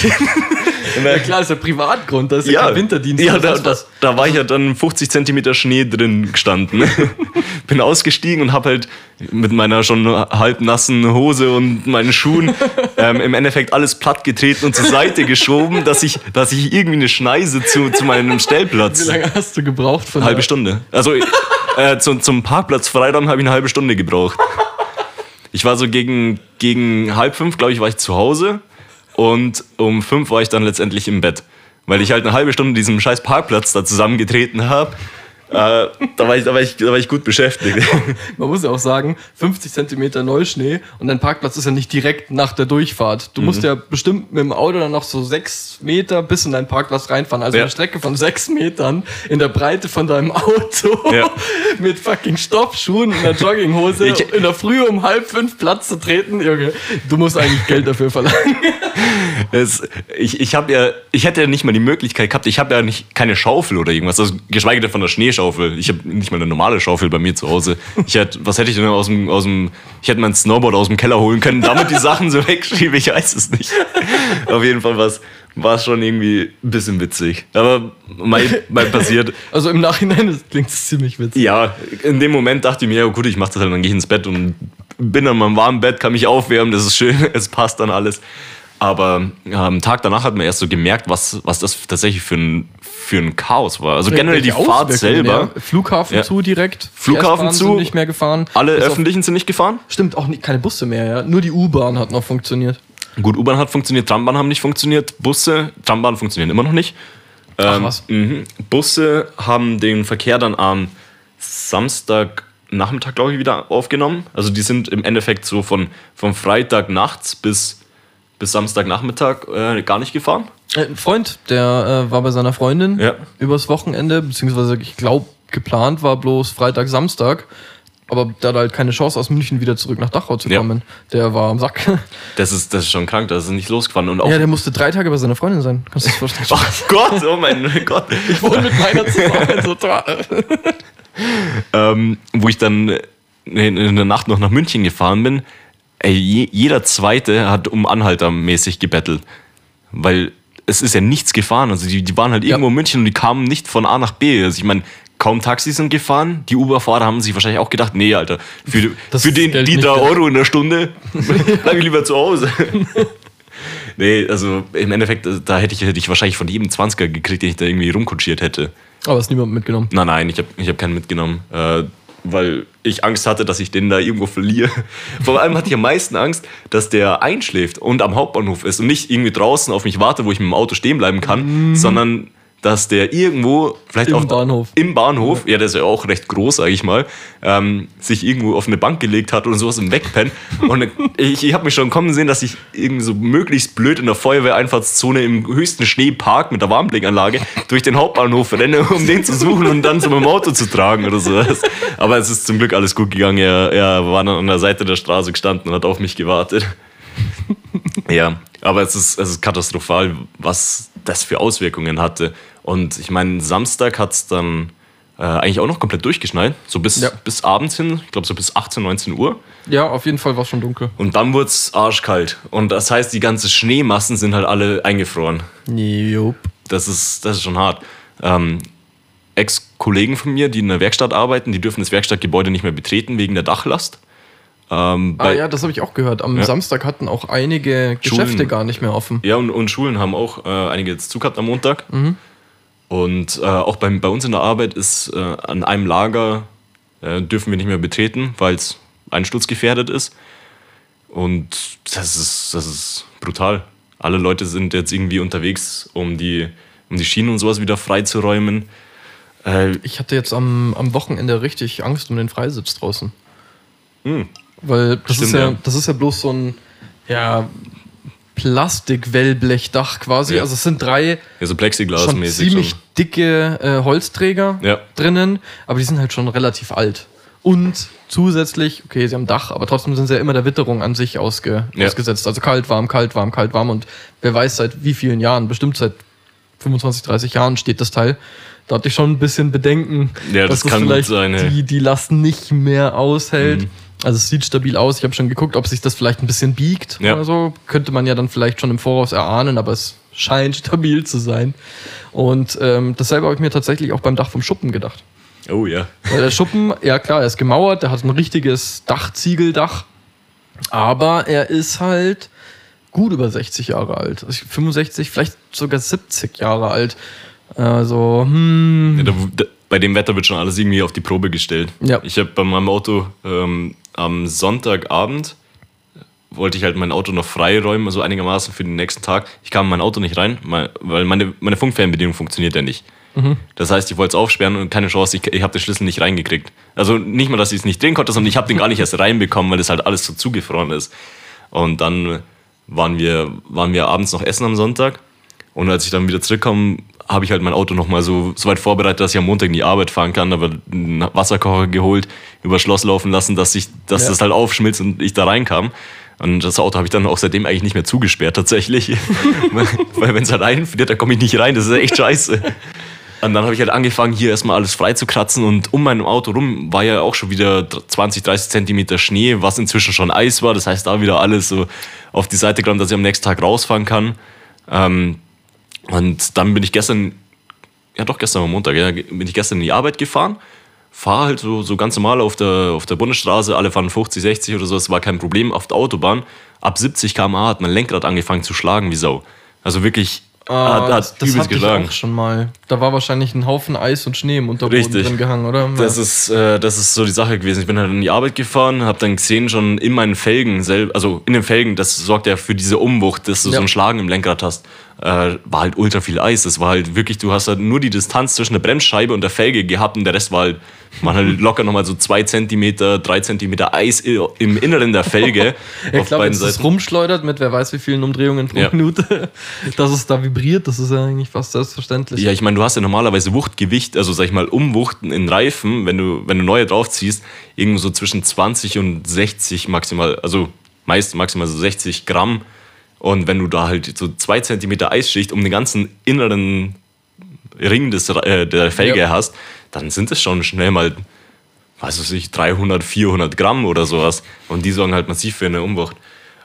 Ja klar, ist ja Privatgrund, da ist ja, kein Winterdienst. Ja, da, da, da war ich ja dann 50 Zentimeter Schnee drin gestanden. Bin ausgestiegen und habe halt mit meiner schon halb nassen Hose und meinen Schuhen ähm, im Endeffekt alles platt getreten und zur Seite geschoben, dass ich, dass ich irgendwie eine Schneise zu, zu meinem Stellplatz. Wie lange hast du gebraucht von halbe Stunde. Also äh, zum, zum Parkplatz Freitag habe ich eine halbe Stunde gebraucht. Ich war so gegen, gegen halb fünf, glaube ich, war ich zu Hause. Und um fünf war ich dann letztendlich im Bett. Weil ich halt eine halbe Stunde diesem scheiß Parkplatz da zusammengetreten habe. Da, war ich, da, war ich, da war ich gut beschäftigt. Man muss ja auch sagen, 50 Zentimeter Neuschnee und dein Parkplatz ist ja nicht direkt nach der Durchfahrt. Du musst ja bestimmt mit dem Auto dann noch so sechs Meter bis in deinen Parkplatz reinfahren. Also Ja. eine Strecke von sechs Metern in der Breite von deinem Auto Ja. mit fucking Stoffschuhen und einer Jogginghose Ich- in der Früh um halb fünf Platz zu treten. Junge, du musst eigentlich Geld dafür verlangen. Es, ich ich ja, ich hätte ja nicht mal die Möglichkeit gehabt, ich habe ja nicht keine Schaufel oder irgendwas, also geschweige denn von der Schneeschaufel. Ich habe nicht mal eine normale Schaufel bei mir zu Hause. Ich hätte, was hätte ich denn aus dem, aus dem, ich hätte mein Snowboard aus dem Keller holen können, damit die Sachen so wegschiebe, ich weiß es nicht. Auf jeden Fall war es schon irgendwie ein bisschen witzig. Aber mal, mal passiert. Also im Nachhinein klingt es ziemlich witzig. Ja, in dem Moment dachte ich mir, ja gut, ich mach das halt, dann gehe ich ins Bett und bin in meinem warmen Bett, kann mich aufwärmen, das ist schön, es passt dann alles. Aber am Tag danach hat man erst so gemerkt, was, was das tatsächlich für ein, für ein Chaos war. Also generell die Fahrt selber. ja. Flughafen Ja. zu direkt. Flughafen zu. Sind nicht mehr gefahren. Alle Bis öffentlichen sind nicht gefahren. Stimmt, auch nicht, keine Busse mehr, ja. Nur die U-Bahn hat noch funktioniert. Gut, U-Bahn hat funktioniert, Trambahn haben nicht funktioniert, Busse, Trambahn funktionieren immer noch nicht. Ach Ähm, was. mhm. Busse haben den Verkehr dann am Samstagnachmittag, glaube ich, wieder aufgenommen. Also die sind im Endeffekt so von, von Freitag nachts bis, bis Samstagnachmittag äh, gar nicht gefahren. Äh, Ein Freund, der äh, war bei seiner Freundin Ja. übers Wochenende, beziehungsweise ich glaube, geplant war bloß Freitag, Samstag. Aber der hat halt keine Chance, aus München wieder zurück nach Dachau zu Ja. kommen. Der war am Sack. Das ist, das ist schon krank, da ist nicht losgefahren. Und auch, Ja, der musste drei Tage bei seiner Freundin sein. Kannst du das vorstellen? oh Gott, oh mein Gott. Ich wohne mit meiner zusammen. So ähm, wo ich dann in der Nacht noch nach München gefahren bin, ey, je, jeder Zweite hat um Anhalter mäßig gebettelt. Weil es ist ja nichts gefahren. Also die, die waren halt irgendwo in München und die kamen nicht von A nach B. Also ich meine, kaum Taxis sind gefahren. Die Uber-Fahrer haben sich wahrscheinlich auch gedacht, nee, Alter, für, Das für den, die drei. Euro in der Stunde bleibe ich lieber zu Hause. nee, also im Endeffekt, da hätte ich, hätte ich wahrscheinlich von jedem 20er gekriegt, den ich da irgendwie rumkutschiert hätte. Aber ist niemand mitgenommen. Nein, nein, ich habe ich hab keinen mitgenommen, äh, weil ich Angst hatte, dass ich den da irgendwo verliere. Vor allem hatte ich am meisten Angst, dass der einschläft und am Hauptbahnhof ist und nicht irgendwie draußen auf mich warte, wo ich mit dem Auto stehen bleiben kann, sondern dass der irgendwo, vielleicht Im auf Bahnhof. Im Bahnhof, ja, der ist ja auch recht groß, sage ich mal, ähm, sich irgendwo auf eine Bank gelegt hat und sowas im Wegpennen. Und ich, ich habe mich schon kommen sehen, dass ich irgendwie so möglichst blöd in der Feuerwehreinfahrtszone im höchsten Schneepark mit der Warmblickanlage durch den Hauptbahnhof renne, um den zu suchen und dann zu meinem Auto zu tragen oder sowas. Aber es ist zum Glück alles gut gegangen. Er, er war dann an der Seite der Straße gestanden und hat auf mich gewartet. Ja, aber es ist, es ist katastrophal, was das für Auswirkungen hatte. Und ich meine, Samstag hat es dann äh, eigentlich auch noch komplett durchgeschneit, so bis, Ja. bis abends hin, ich glaube so bis 18, 19 Uhr. Ja, auf jeden Fall war es schon dunkel. Und dann wurde es arschkalt. Und das heißt, die ganzen Schneemassen sind halt alle eingefroren. Jupp. Das ist, das ist schon hart. Ähm, Ex-Kollegen von mir, die in der Werkstatt arbeiten, die dürfen das Werkstattgebäude nicht mehr betreten wegen der Dachlast. Ähm, Ah ja, das habe ich auch gehört. Am Ja. Samstag hatten auch einige Geschäfte Schulen. gar nicht mehr offen. Ja, und, und Schulen haben auch äh, einige jetzt zu gehabt am Montag. Und äh, auch beim, bei uns in der Arbeit ist äh, an einem Lager äh, dürfen wir nicht mehr betreten, weil es einsturzgefährdet ist. Und das ist, das ist brutal. Alle Leute sind jetzt irgendwie unterwegs, um die, um die Schienen und sowas wieder freizuräumen. Äh, Ich hatte jetzt am, am Wochenende richtig Angst um den Freisitz draußen. Hm. Weil das, Stimmt, ist ja, ja. das ist ja bloß so ein ja, Plastikwellblechdach quasi. Ja. Also es sind drei ja, so schon ziemlich schon. dicke äh, Holzträger Ja. drinnen, aber die sind halt schon relativ alt. Und zusätzlich, okay, sie haben Dach, aber trotzdem sind sie ja immer der Witterung an sich ausge, Ja. ausgesetzt. Also kalt, warm, kalt, warm, kalt, warm. Und wer weiß seit wie vielen Jahren, bestimmt seit 25, 30 Jahren steht das Teil. Da hatte ich schon ein bisschen Bedenken, Ja, das dass kann gut vielleicht sein, die, die Last nicht mehr aushält. Mhm. Also es sieht stabil aus. Ich habe schon geguckt, ob sich das vielleicht ein bisschen biegt Ja. oder so. Könnte man ja dann vielleicht schon im Voraus erahnen, aber es scheint stabil zu sein. Und ähm, dasselbe habe ich mir tatsächlich auch beim Dach vom Schuppen gedacht. Oh ja. Weil der Schuppen, ja klar, er ist gemauert, der hat ein richtiges Dachziegeldach, aber er ist halt gut über 60 Jahre alt. Also 65, vielleicht sogar 70 Jahre alt. Also, hm, Ja, da, da, bei dem Wetter wird schon alles irgendwie auf die Probe gestellt. Ja. Ich habe bei meinem Auto ähm, am Sonntagabend wollte ich halt mein Auto noch freiräumen, also einigermaßen für den nächsten Tag. Ich kam in mein Auto nicht rein, weil meine, meine Funkfernbedienung funktioniert ja nicht. Das heißt, ich wollte es aufsperren und keine Chance, ich, ich habe den Schlüssel nicht reingekriegt. Also nicht mal, dass ich es nicht drehen konnte, sondern ich habe den gar nicht erst reinbekommen, weil das halt alles so zugefroren ist. Und dann waren wir, waren wir abends noch essen am Sonntag. Und als ich dann wieder zurückkomme, habe ich halt mein Auto nochmal so, so weit vorbereitet, dass ich am Montag in die Arbeit fahren kann, aber einen Wasserkocher geholt, über Schloss laufen lassen, dass, ich, dass Ja. das halt aufschmilzt und ich da reinkam. Und das Auto habe ich dann auch seitdem eigentlich nicht mehr zugesperrt, tatsächlich. weil wenn es halt einfriert, dann komme ich nicht rein. Das ist echt scheiße. Und dann habe ich halt angefangen, hier erstmal alles frei zu kratzen. Und um mein Auto rum war ja auch schon wieder 20, 30 Zentimeter Schnee, was inzwischen schon Eis war. Das heißt, da wieder alles so auf die Seite geräumt, dass ich am nächsten Tag rausfahren kann. Ähm, und dann bin ich gestern, ja doch gestern am Montag, ja, bin ich gestern in die Arbeit gefahren. Fahre halt so, so ganz normal auf der, auf der Bundesstraße, alle fahren 50, 60 oder so, das war kein Problem. Auf der Autobahn, ab 70 km/h hat mein Lenkrad angefangen zu schlagen wie Sau. Also wirklich, Ah, hat, das hat das übelst hatte ich geschlagen. auch schon mal. Da war wahrscheinlich ein Haufen Eis und Schnee im Unterboden Richtig. drin gehangen, oder? Das ist, äh, das ist so die Sache gewesen. Ich bin halt in die Arbeit gefahren, habe dann gesehen, schon in meinen Felgen, also in den Felgen, das sorgt ja für diese Umwucht, dass du Ja. so ein Schlagen im Lenkrad hast, äh, war halt ultra viel Eis. Das war halt wirklich, du hast halt nur die Distanz zwischen der Bremsscheibe und der Felge gehabt und der Rest war halt, man halt locker nochmal so zwei Zentimeter, drei Zentimeter Eis im Inneren der Felge auf klar, wenn es rumschleudert mit wer weiß wie vielen Umdrehungen pro Ja. Minute, dass es da vibriert, das ist ja eigentlich fast selbstverständlich. Ja, ich meine, du hast ja normalerweise Wuchtgewicht, also sag ich mal, Umwuchten in Reifen, wenn du, wenn du neue draufziehst, irgendwo so zwischen 20 und 60 maximal, also meist maximal so 60 Gramm. Und wenn du da halt so zwei Zentimeter Eisschicht um den ganzen inneren Ring des, äh, der Felge Ja. hast, dann sind es schon schnell mal, weiß ich nicht, 300, 400 Gramm oder sowas. Und die sorgen halt massiv für eine Umwucht.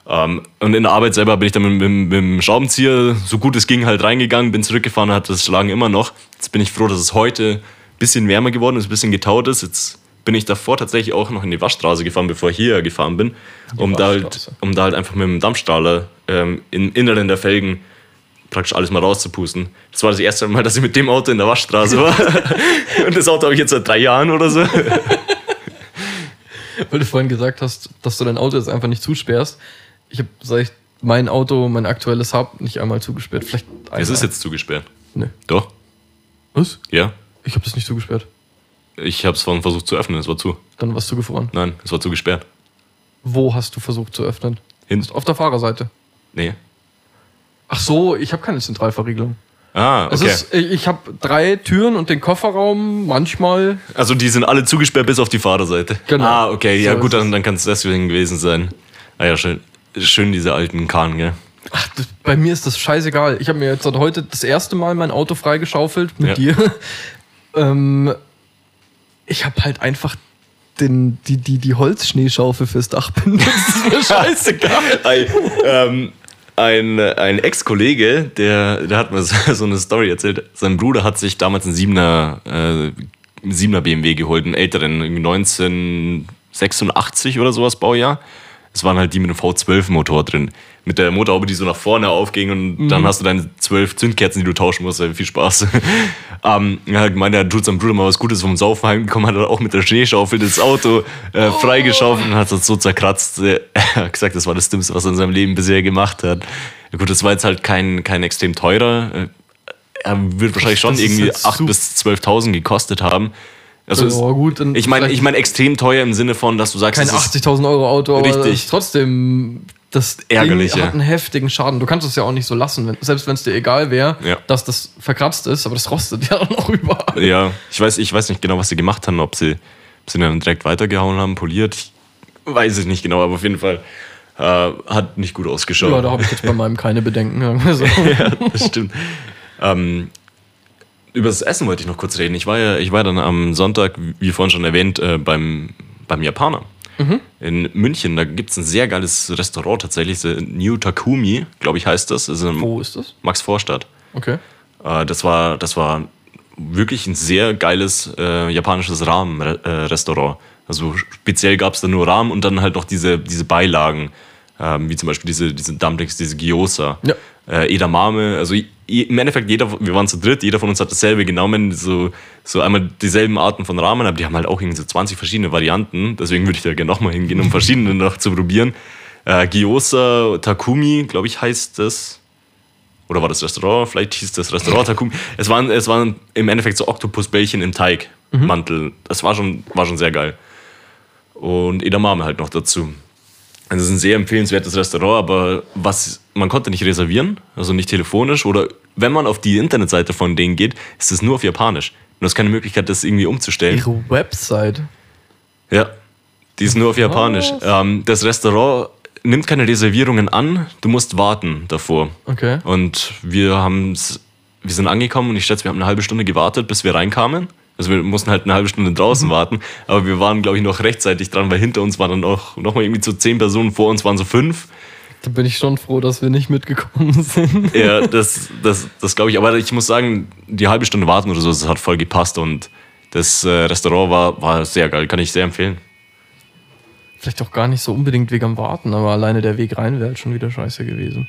Ähm, und in der Arbeit selber bin ich dann mit, mit, mit dem Schraubenzieher, so gut es ging, halt reingegangen, bin zurückgefahren, hat das Schlagen immer noch. Jetzt bin ich froh, dass es heute ein bisschen wärmer geworden ist, ein bisschen getaut ist. Jetzt bin ich davor tatsächlich auch noch in die Waschstraße gefahren, bevor ich hierher gefahren bin, um da, halt, um da halt einfach mit dem Dampfstrahler ähm, im Inneren der Felgen praktisch alles mal rauszupusten. Das war das erste Mal, dass ich mit dem Auto in der Waschstraße war. und das Auto habe ich jetzt seit drei Jahren oder so. Weil du vorhin gesagt hast, dass du dein Auto jetzt einfach nicht zusperrst. Ich habe, seit ich mein Auto, mein aktuelles habe, nicht einmal zugesperrt. Vielleicht einmal. Es ist jetzt zugesperrt. Nee. Doch, Was? ja. Ich habe das nicht zugesperrt. Ich habe es vorhin versucht zu öffnen, es war zu. Dann warst du gefroren. Nein, es war zugesperrt. Wo hast du versucht zu öffnen? Hin. Auf der Fahrerseite. Nee. Ach so, ich habe keine Zentralverriegelung. Ah, okay. ist, ich habe drei Türen und den Kofferraum manchmal. also die sind alle zugesperrt bis auf die Fahrerseite. Genau. Ah, okay, ja So gut, dann, dann kann es deswegen gewesen sein. Ah ja, schön. Schön diese alten Kahn, gell? Ach, das, bei mir ist das scheißegal. Ich habe mir jetzt seit heute das erste Mal mein Auto freigeschaufelt mit Ja. dir. ähm, ich habe halt einfach den, die, die, die Holzschneeschaufel fürs Dach benutzt. Das ist mir scheißegal. ein, ähm, ein, ein Ex-Kollege, der, der hat mir so, eine Story erzählt. Sein Bruder hat sich damals einen 7er, äh, 7er BMW geholt, einen älteren, irgendwie 1986 oder sowas Baujahr. Es waren halt die mit einem V12-Motor drin. Mit der Motorhaube, die so nach vorne aufging und dann hast du deine zwölf Zündkerzen, die du tauschen musst. Viel Spaß. ähm, er hat gemeint, er tut seinem Bruder mal was Gutes vom Saufen heimgekommen, hat er auch mit der Schneeschaufel das Auto äh, freigeschaufelt und hat das so zerkratzt. Er hat gesagt, das war das Dümmste, was er in seinem Leben bisher gemacht hat. Gut, das war jetzt halt kein, kein extrem teurer. Äh, Er wird wahrscheinlich schon Das irgendwie jetzt 8.000 su- bis 12.000 gekostet haben. Also es- Ja, gut, ich meine, ich meine extrem teuer im Sinne von, dass du sagst, kein es ist- 80.000 Euro Auto, aber Richtig. ist trotzdem das Ärgerlich, Ding hat einen heftigen Schaden. Du kannst es ja auch nicht so lassen, wenn, selbst wenn es dir egal wäre, Ja. dass das verkratzt ist, aber das rostet ja dann auch überall. Ja, ich weiß, ich weiß nicht genau, was sie gemacht haben, ob sie, ob sie dann direkt weitergehauen haben, poliert. Ich weiß es nicht genau, aber auf jeden Fall äh, hat nicht gut ausgeschaut. Ja, da habe ich jetzt bei meinem keine Bedenken. sagen wir so. ja, das stimmt. ähm, über das Essen wollte ich noch kurz reden. Ich war ja, ich war dann am Sonntag, wie vorhin schon erwähnt, äh, beim, beim Japaner. In München, da gibt es ein sehr geiles Restaurant tatsächlich, New Takumi, glaube ich, heißt das. das ist Wo ist das? Max Vorstadt. Okay. Äh, das, war, das war wirklich ein sehr geiles äh, japanisches Ramen-Restaurant. Also speziell gab es da nur Ramen und dann halt noch diese, diese Beilagen, ähm, wie zum Beispiel diese, diese Dumplings, diese Gyoza, Ja. Äh, Edamame. Also im Endeffekt, jeder, wir waren zu dritt, jeder von uns hat dasselbe genommen, so, so einmal dieselben Arten von Ramen, aber die haben halt auch irgendwie so 20 verschiedene Varianten. Deswegen würde ich da gerne nochmal hingehen, um verschiedene noch zu probieren. Äh, Gyoza Takumi, glaube ich, heißt das. Oder war das Restaurant? Vielleicht hieß das Restaurant Takumi. Es waren, es waren im Endeffekt so Oktopusbällchen im Teigmantel. Das war schon, war schon sehr geil. Und Edamame halt noch dazu. Also es ist ein sehr empfehlenswertes Restaurant, aber was man konnte nicht reservieren, also nicht telefonisch oder wenn man auf die Internetseite von denen geht, ist es nur auf Japanisch. Und du hast keine Möglichkeit, das irgendwie umzustellen. Ihre Website. Ja, die ist nur auf Japanisch. Ähm, das Restaurant nimmt keine Reservierungen an, du musst warten davor. Okay. Und wir haben's, wir sind angekommen und ich schätze, wir haben eine halbe Stunde gewartet, bis wir reinkamen. Also wir mussten halt eine halbe Stunde draußen warten, aber wir waren, glaube ich, noch rechtzeitig dran, weil hinter uns waren dann auch noch mal irgendwie so zehn Personen, vor uns waren so fünf. Da bin ich schon froh, dass wir nicht mitgekommen sind. Ja, das, das, das glaube ich. Aber ich muss sagen, die halbe Stunde warten oder so, das hat voll gepasst und das äh, Restaurant war, war sehr geil, kann ich sehr empfehlen. Vielleicht auch gar nicht so unbedingt wegen am Warten, aber alleine der Weg rein wäre halt schon wieder scheiße gewesen.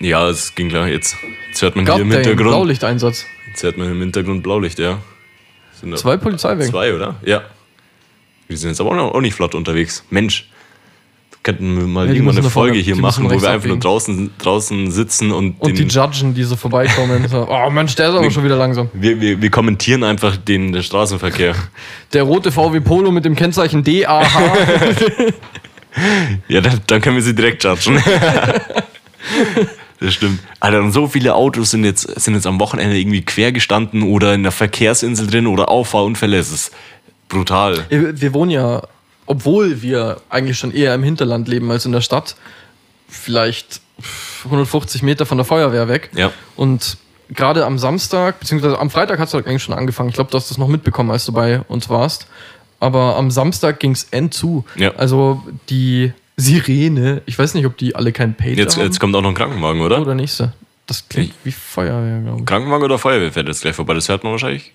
Ja, es ging klar. Jetzt, jetzt hört man God hier im Hintergrund. Blaulichteinsatz. Jetzt hört man im Hintergrund Blaulicht, ja. Sind Zwei Polizeiwagen. Zwei, oder? Ja. Wir sind jetzt aber auch, noch, auch nicht flott unterwegs. Mensch. Könnten wir mal Ja, die irgendwann eine Folge hier die machen, wo wir einfach nur abbiegen. draußen, draußen sitzen und, Und die den, Judgen, die so vorbeikommen. so, oh Mensch, der ist aber schon wieder langsam. wir, wir, wir kommentieren einfach den, den Straßenverkehr. Der rote VW Polo mit dem Kennzeichen DAH. ja, dann, dann können wir sie direkt judgen. das stimmt. Alter, und so viele Autos sind jetzt, sind jetzt am Wochenende irgendwie quer gestanden oder in der Verkehrsinsel drin oder Auffahrunfälle. Es ist brutal. wir wir wohnen ja, obwohl wir eigentlich schon eher im Hinterland leben als in der Stadt, vielleicht 150 Meter von der Feuerwehr weg. Ja. Und gerade am Samstag, beziehungsweise am Freitag hat es eigentlich schon angefangen. Ich glaube, du hast das noch mitbekommen, als du bei uns warst. Aber am Samstag ging es end zu. Ja. Also die Sirene, ich weiß nicht, ob die alle kein Pager Jetzt, haben. jetzt kommt auch noch ein Krankenwagen, oder? oder nächste. Das klingt wie Feuerwehr, glaube ich. Krankenwagen oder Feuerwehr fährt jetzt gleich vorbei? Das hört man wahrscheinlich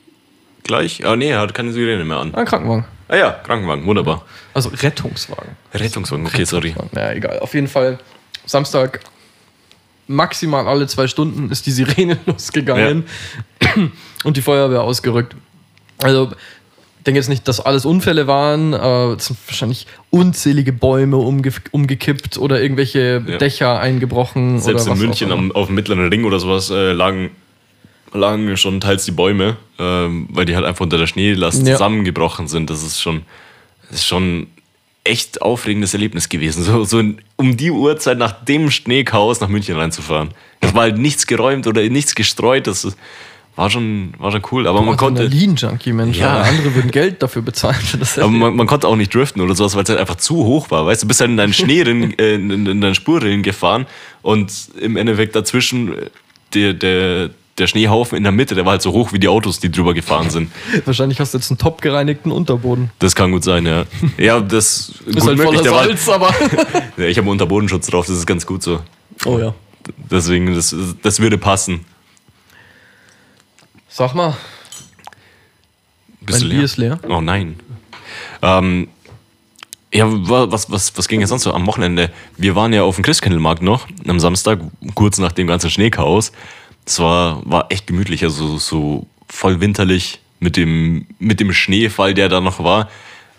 gleich. Ah, nee, er hat keine Sirene mehr an. Ah, Krankenwagen. Ah ja, Krankenwagen, wunderbar. Also Rettungswagen. Rettungswagen, okay, sorry. Ja, egal. Auf jeden Fall, Samstag maximal alle zwei Stunden ist die Sirene losgegangen und die Feuerwehr ausgerückt. Also, ich denke jetzt nicht, dass alles Unfälle waren, es sind wahrscheinlich unzählige Bäume umge umgekippt oder irgendwelche Ja. Dächer eingebrochen. Selbst oder in was München am, auf dem mittleren Ring oder sowas äh, lagen, lagen schon teils die Bäume, ähm, weil die halt einfach unter der Schneelast Ja. zusammengebrochen sind. Das ist schon, das ist schon echt aufregendes Erlebnis gewesen. So, so um die Uhrzeit nach dem Schneechaos nach München reinzufahren. Es war halt nichts geräumt oder nichts gestreut. Das ist- war schon, war schon cool. Aber man konnte. Adrenalin-Junkie, Mensch. Ja. Andere würden Geld dafür bezahlen. Für das Aber man, man konnte auch nicht driften oder sowas, weil es halt einfach zu hoch war. Weißt du, du bist halt in deinen Schneerillen, äh, in, in, in deinen Spurrillen gefahren und im Endeffekt dazwischen äh, der, der, der Schneehaufen in der Mitte, der war halt so hoch wie die Autos, die drüber gefahren sind. Wahrscheinlich hast du jetzt einen top gereinigten Unterboden. Das kann gut sein, ja. Ja, das Ist gut halt voller der war- Salz, aber. Ja, ich habe einen Unterbodenschutz drauf, das ist ganz gut so. Oh ja. Deswegen, das, das würde passen. Sag mal, Bist mein du Bier ist leer. Oh nein. Ähm, ja, wa- was, was, was ging jetzt sonst so am Wochenende? Wir waren ja auf dem Christkindlmarkt noch am Samstag, kurz nach dem ganzen Schneechaos. Es war, war echt gemütlich, also so voll winterlich mit dem, mit dem Schneefall, der da noch war.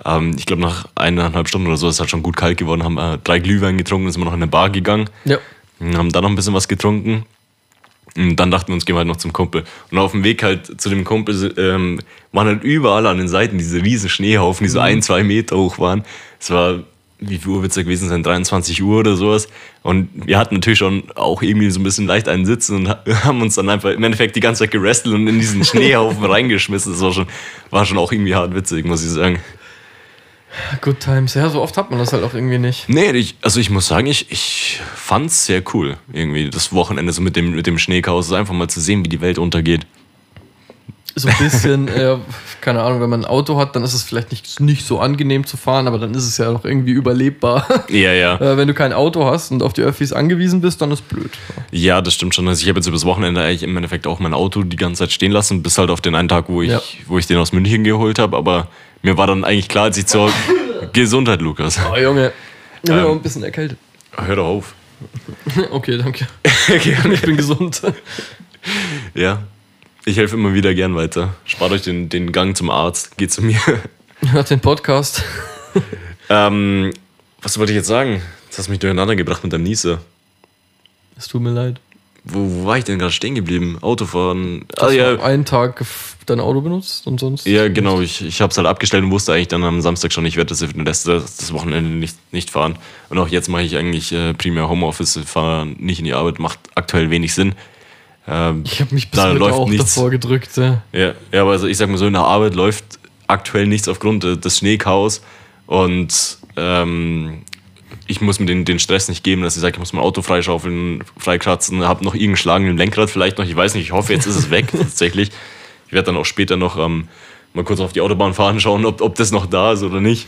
Ähm, ich glaube, nach eineinhalb Stunden oder so ist es halt schon gut kalt geworden, haben äh, drei Glühwein getrunken und sind wir noch in eine Bar gegangen. Ja. Und haben dann noch ein bisschen was getrunken. Und dann dachten wir uns, gehen wir halt noch zum Kumpel. Und auf dem Weg halt zu dem Kumpel ähm, waren halt überall an den Seiten diese riesen Schneehaufen, die so ein, zwei Meter hoch waren. Es war, wie viel Uhr wird es da gewesen sein? 23 Uhr oder sowas. Und wir hatten natürlich schon auch irgendwie so ein bisschen leicht einen Sitzen und ha- haben uns dann einfach im Endeffekt die ganze Zeit gerestelt und in diesen Schneehaufen reingeschmissen. Das war schon, war schon auch irgendwie hart witzig, muss ich sagen. Good Times. Ja, so oft hat man das halt auch irgendwie nicht. Nee, ich, also ich muss sagen, ich, ich fand's sehr cool, irgendwie das Wochenende so mit dem, mit dem Schneechaos, einfach mal zu sehen, wie die Welt untergeht. So ein bisschen, äh, keine Ahnung, wenn man ein Auto hat, dann ist es vielleicht nicht, nicht so angenehm zu fahren, aber dann ist es ja noch irgendwie überlebbar. Ja, ja. äh, wenn du kein Auto hast und auf die Öffis angewiesen bist, dann ist blöd. Ja, das stimmt schon. Also ich habe jetzt übers Wochenende eigentlich im Endeffekt auch mein Auto die ganze Zeit stehen lassen, bis halt auf den einen Tag, wo ich, Ja. wo ich den aus München geholt habe. Aber mir war dann eigentlich klar, als ich zur Gesundheit, Lukas. Oh, Junge. Ich bin Ähm. auch ein bisschen erkältet. Hör doch auf. Okay, danke. Ich bin gesund. Ja. Ich helfe immer wieder gern weiter. Spart euch den, den Gang zum Arzt. Geht zu mir. Hört den Podcast. ähm, was wollte ich jetzt sagen? Jetzt hast mich durcheinander gebracht mit deinem Nieser. Es tut mir leid. wo, wo war ich denn gerade stehen geblieben? Autofahren. Ah, Hast ja, du einen Tag dein Auto benutzt und sonst? ja, genau. Ich, ich habe es halt abgestellt und wusste eigentlich dann am Samstag schon, ich werde das, das, das Wochenende nicht, nicht fahren. Und auch jetzt mache ich eigentlich äh, primär Homeoffice, fahre nicht in die Arbeit, macht aktuell wenig Sinn. Ähm, Ich habe mich bis Da läuft auch nichts. davor gedrückt. Ja. Ja, ja, aber also ich sag mal so, in der Arbeit läuft aktuell nichts aufgrund des Schneechaos und ähm, ich muss mir den, den Stress nicht geben, dass ich sage, ich muss mein Auto freischaufeln, freikratzen, habe noch irgendeinen Schlag im Lenkrad vielleicht noch, ich weiß nicht, ich hoffe, jetzt ist es weg tatsächlich. Ich werde dann auch später noch ähm, mal kurz auf die Autobahn fahren, schauen, ob, ob das noch da ist oder nicht.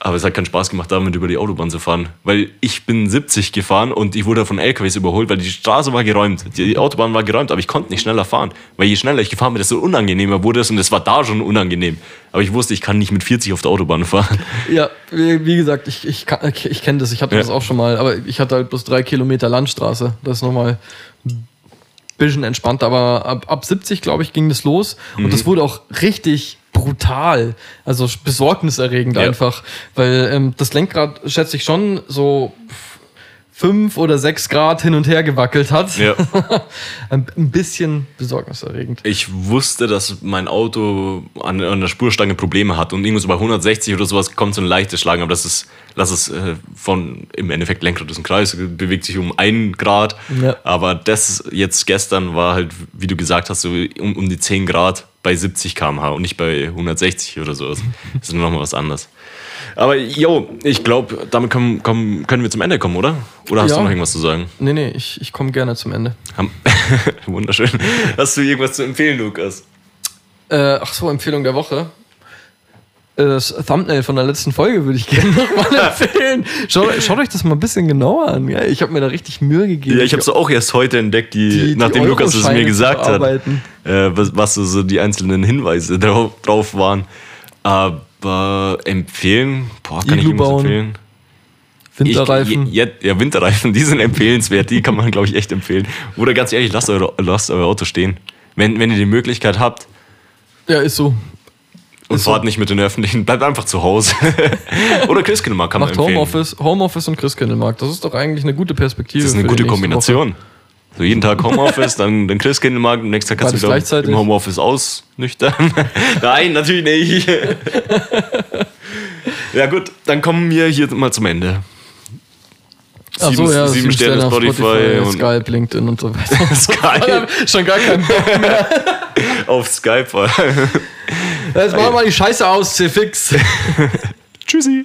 Aber es hat keinen Spaß gemacht, damit über die Autobahn zu fahren. Weil ich bin 70 gefahren und ich wurde von LKWs überholt, weil die Straße war geräumt. Die Autobahn war geräumt, aber ich konnte nicht schneller fahren. Weil je schneller ich gefahren bin, desto unangenehmer wurde es und es war da schon unangenehm. Aber ich wusste, ich kann nicht mit 40 auf der Autobahn fahren. Ja, wie, gesagt, ich, ich, ich kenne das, ich hatte Ja. das auch schon mal, aber ich hatte halt bloß drei Kilometer Landstraße. Das ist nochmal ein bisschen entspannter, aber ab, ab 70, glaube ich, ging das los Mhm. und das wurde auch richtig brutal, also besorgniserregend Ja. einfach, weil ähm, das Lenkrad, schätze ich schon, so fünf oder sechs Grad hin und her gewackelt hat. Ja. ein, ein bisschen besorgniserregend. Ich wusste, dass mein Auto an, an der Spurstange Probleme hat und irgendwo so bei 160 oder sowas kommt so ein leichtes Schlagen, aber das ist, das ist äh, von, im Endeffekt Lenkrad ist ein Kreis, bewegt sich um einen Grad, Ja. aber das jetzt gestern war halt, wie du gesagt hast, so um, um die 10 Grad bei 70 km/h und nicht bei 160 oder sowas. Das ist nochmal was anderes. Aber jo, ich glaube, damit können, kommen, können wir zum Ende kommen, oder? Oder hast Ja. du noch irgendwas zu sagen? Nee, nee, ich, ich komme gerne zum Ende. Wunderschön. Hast du irgendwas zu empfehlen, Lukas? Äh, ach so, Empfehlung der Woche. Äh, Das Thumbnail von der letzten Folge würde ich gerne nochmal empfehlen. Schaut, schaut euch das mal ein bisschen genauer an. Ja, ich habe mir da richtig Mühe gegeben. Ja, ich habe es auch erst heute entdeckt, die, Die- die nachdem Lukas es mir gesagt hat, äh, was, was so, die einzelnen Hinweise drauf, drauf waren. Aber empfehlen, boah, kann ich Iglu irgendwas bauen. empfehlen? Winterreifen. Ich, ja, ja, Winterreifen, die sind empfehlenswert, die kann man, glaube ich, echt empfehlen. Oder ganz ehrlich, lasst euer, lasst euer Auto stehen. Wenn, wenn ihr die Möglichkeit habt ja, ist so. Und so. fahrt nicht mit den Öffentlichen, bleibt einfach zu Hause. Oder Christkindlmarkt kann man Macht empfehlen. Homeoffice, Homeoffice und Christkindlmarkt. Das ist doch eigentlich eine gute Perspektive. Das ist eine gute Kombination. So jeden Tag Homeoffice, dann den Christkindlmarkt, am nächsten Tag kannst du wieder im Homeoffice ausnüchtern. Nein, natürlich nicht. ja gut, dann kommen wir hier mal zum Ende. Woche. Ach so, Sieben- ja, sieben Sterne auf Spotify und- Skype, LinkedIn und so weiter. Skype Schon gar kein Bock mehr. auf Skype. Jetzt machen wir mal die Scheiße aus, C-Fix. Tschüssi.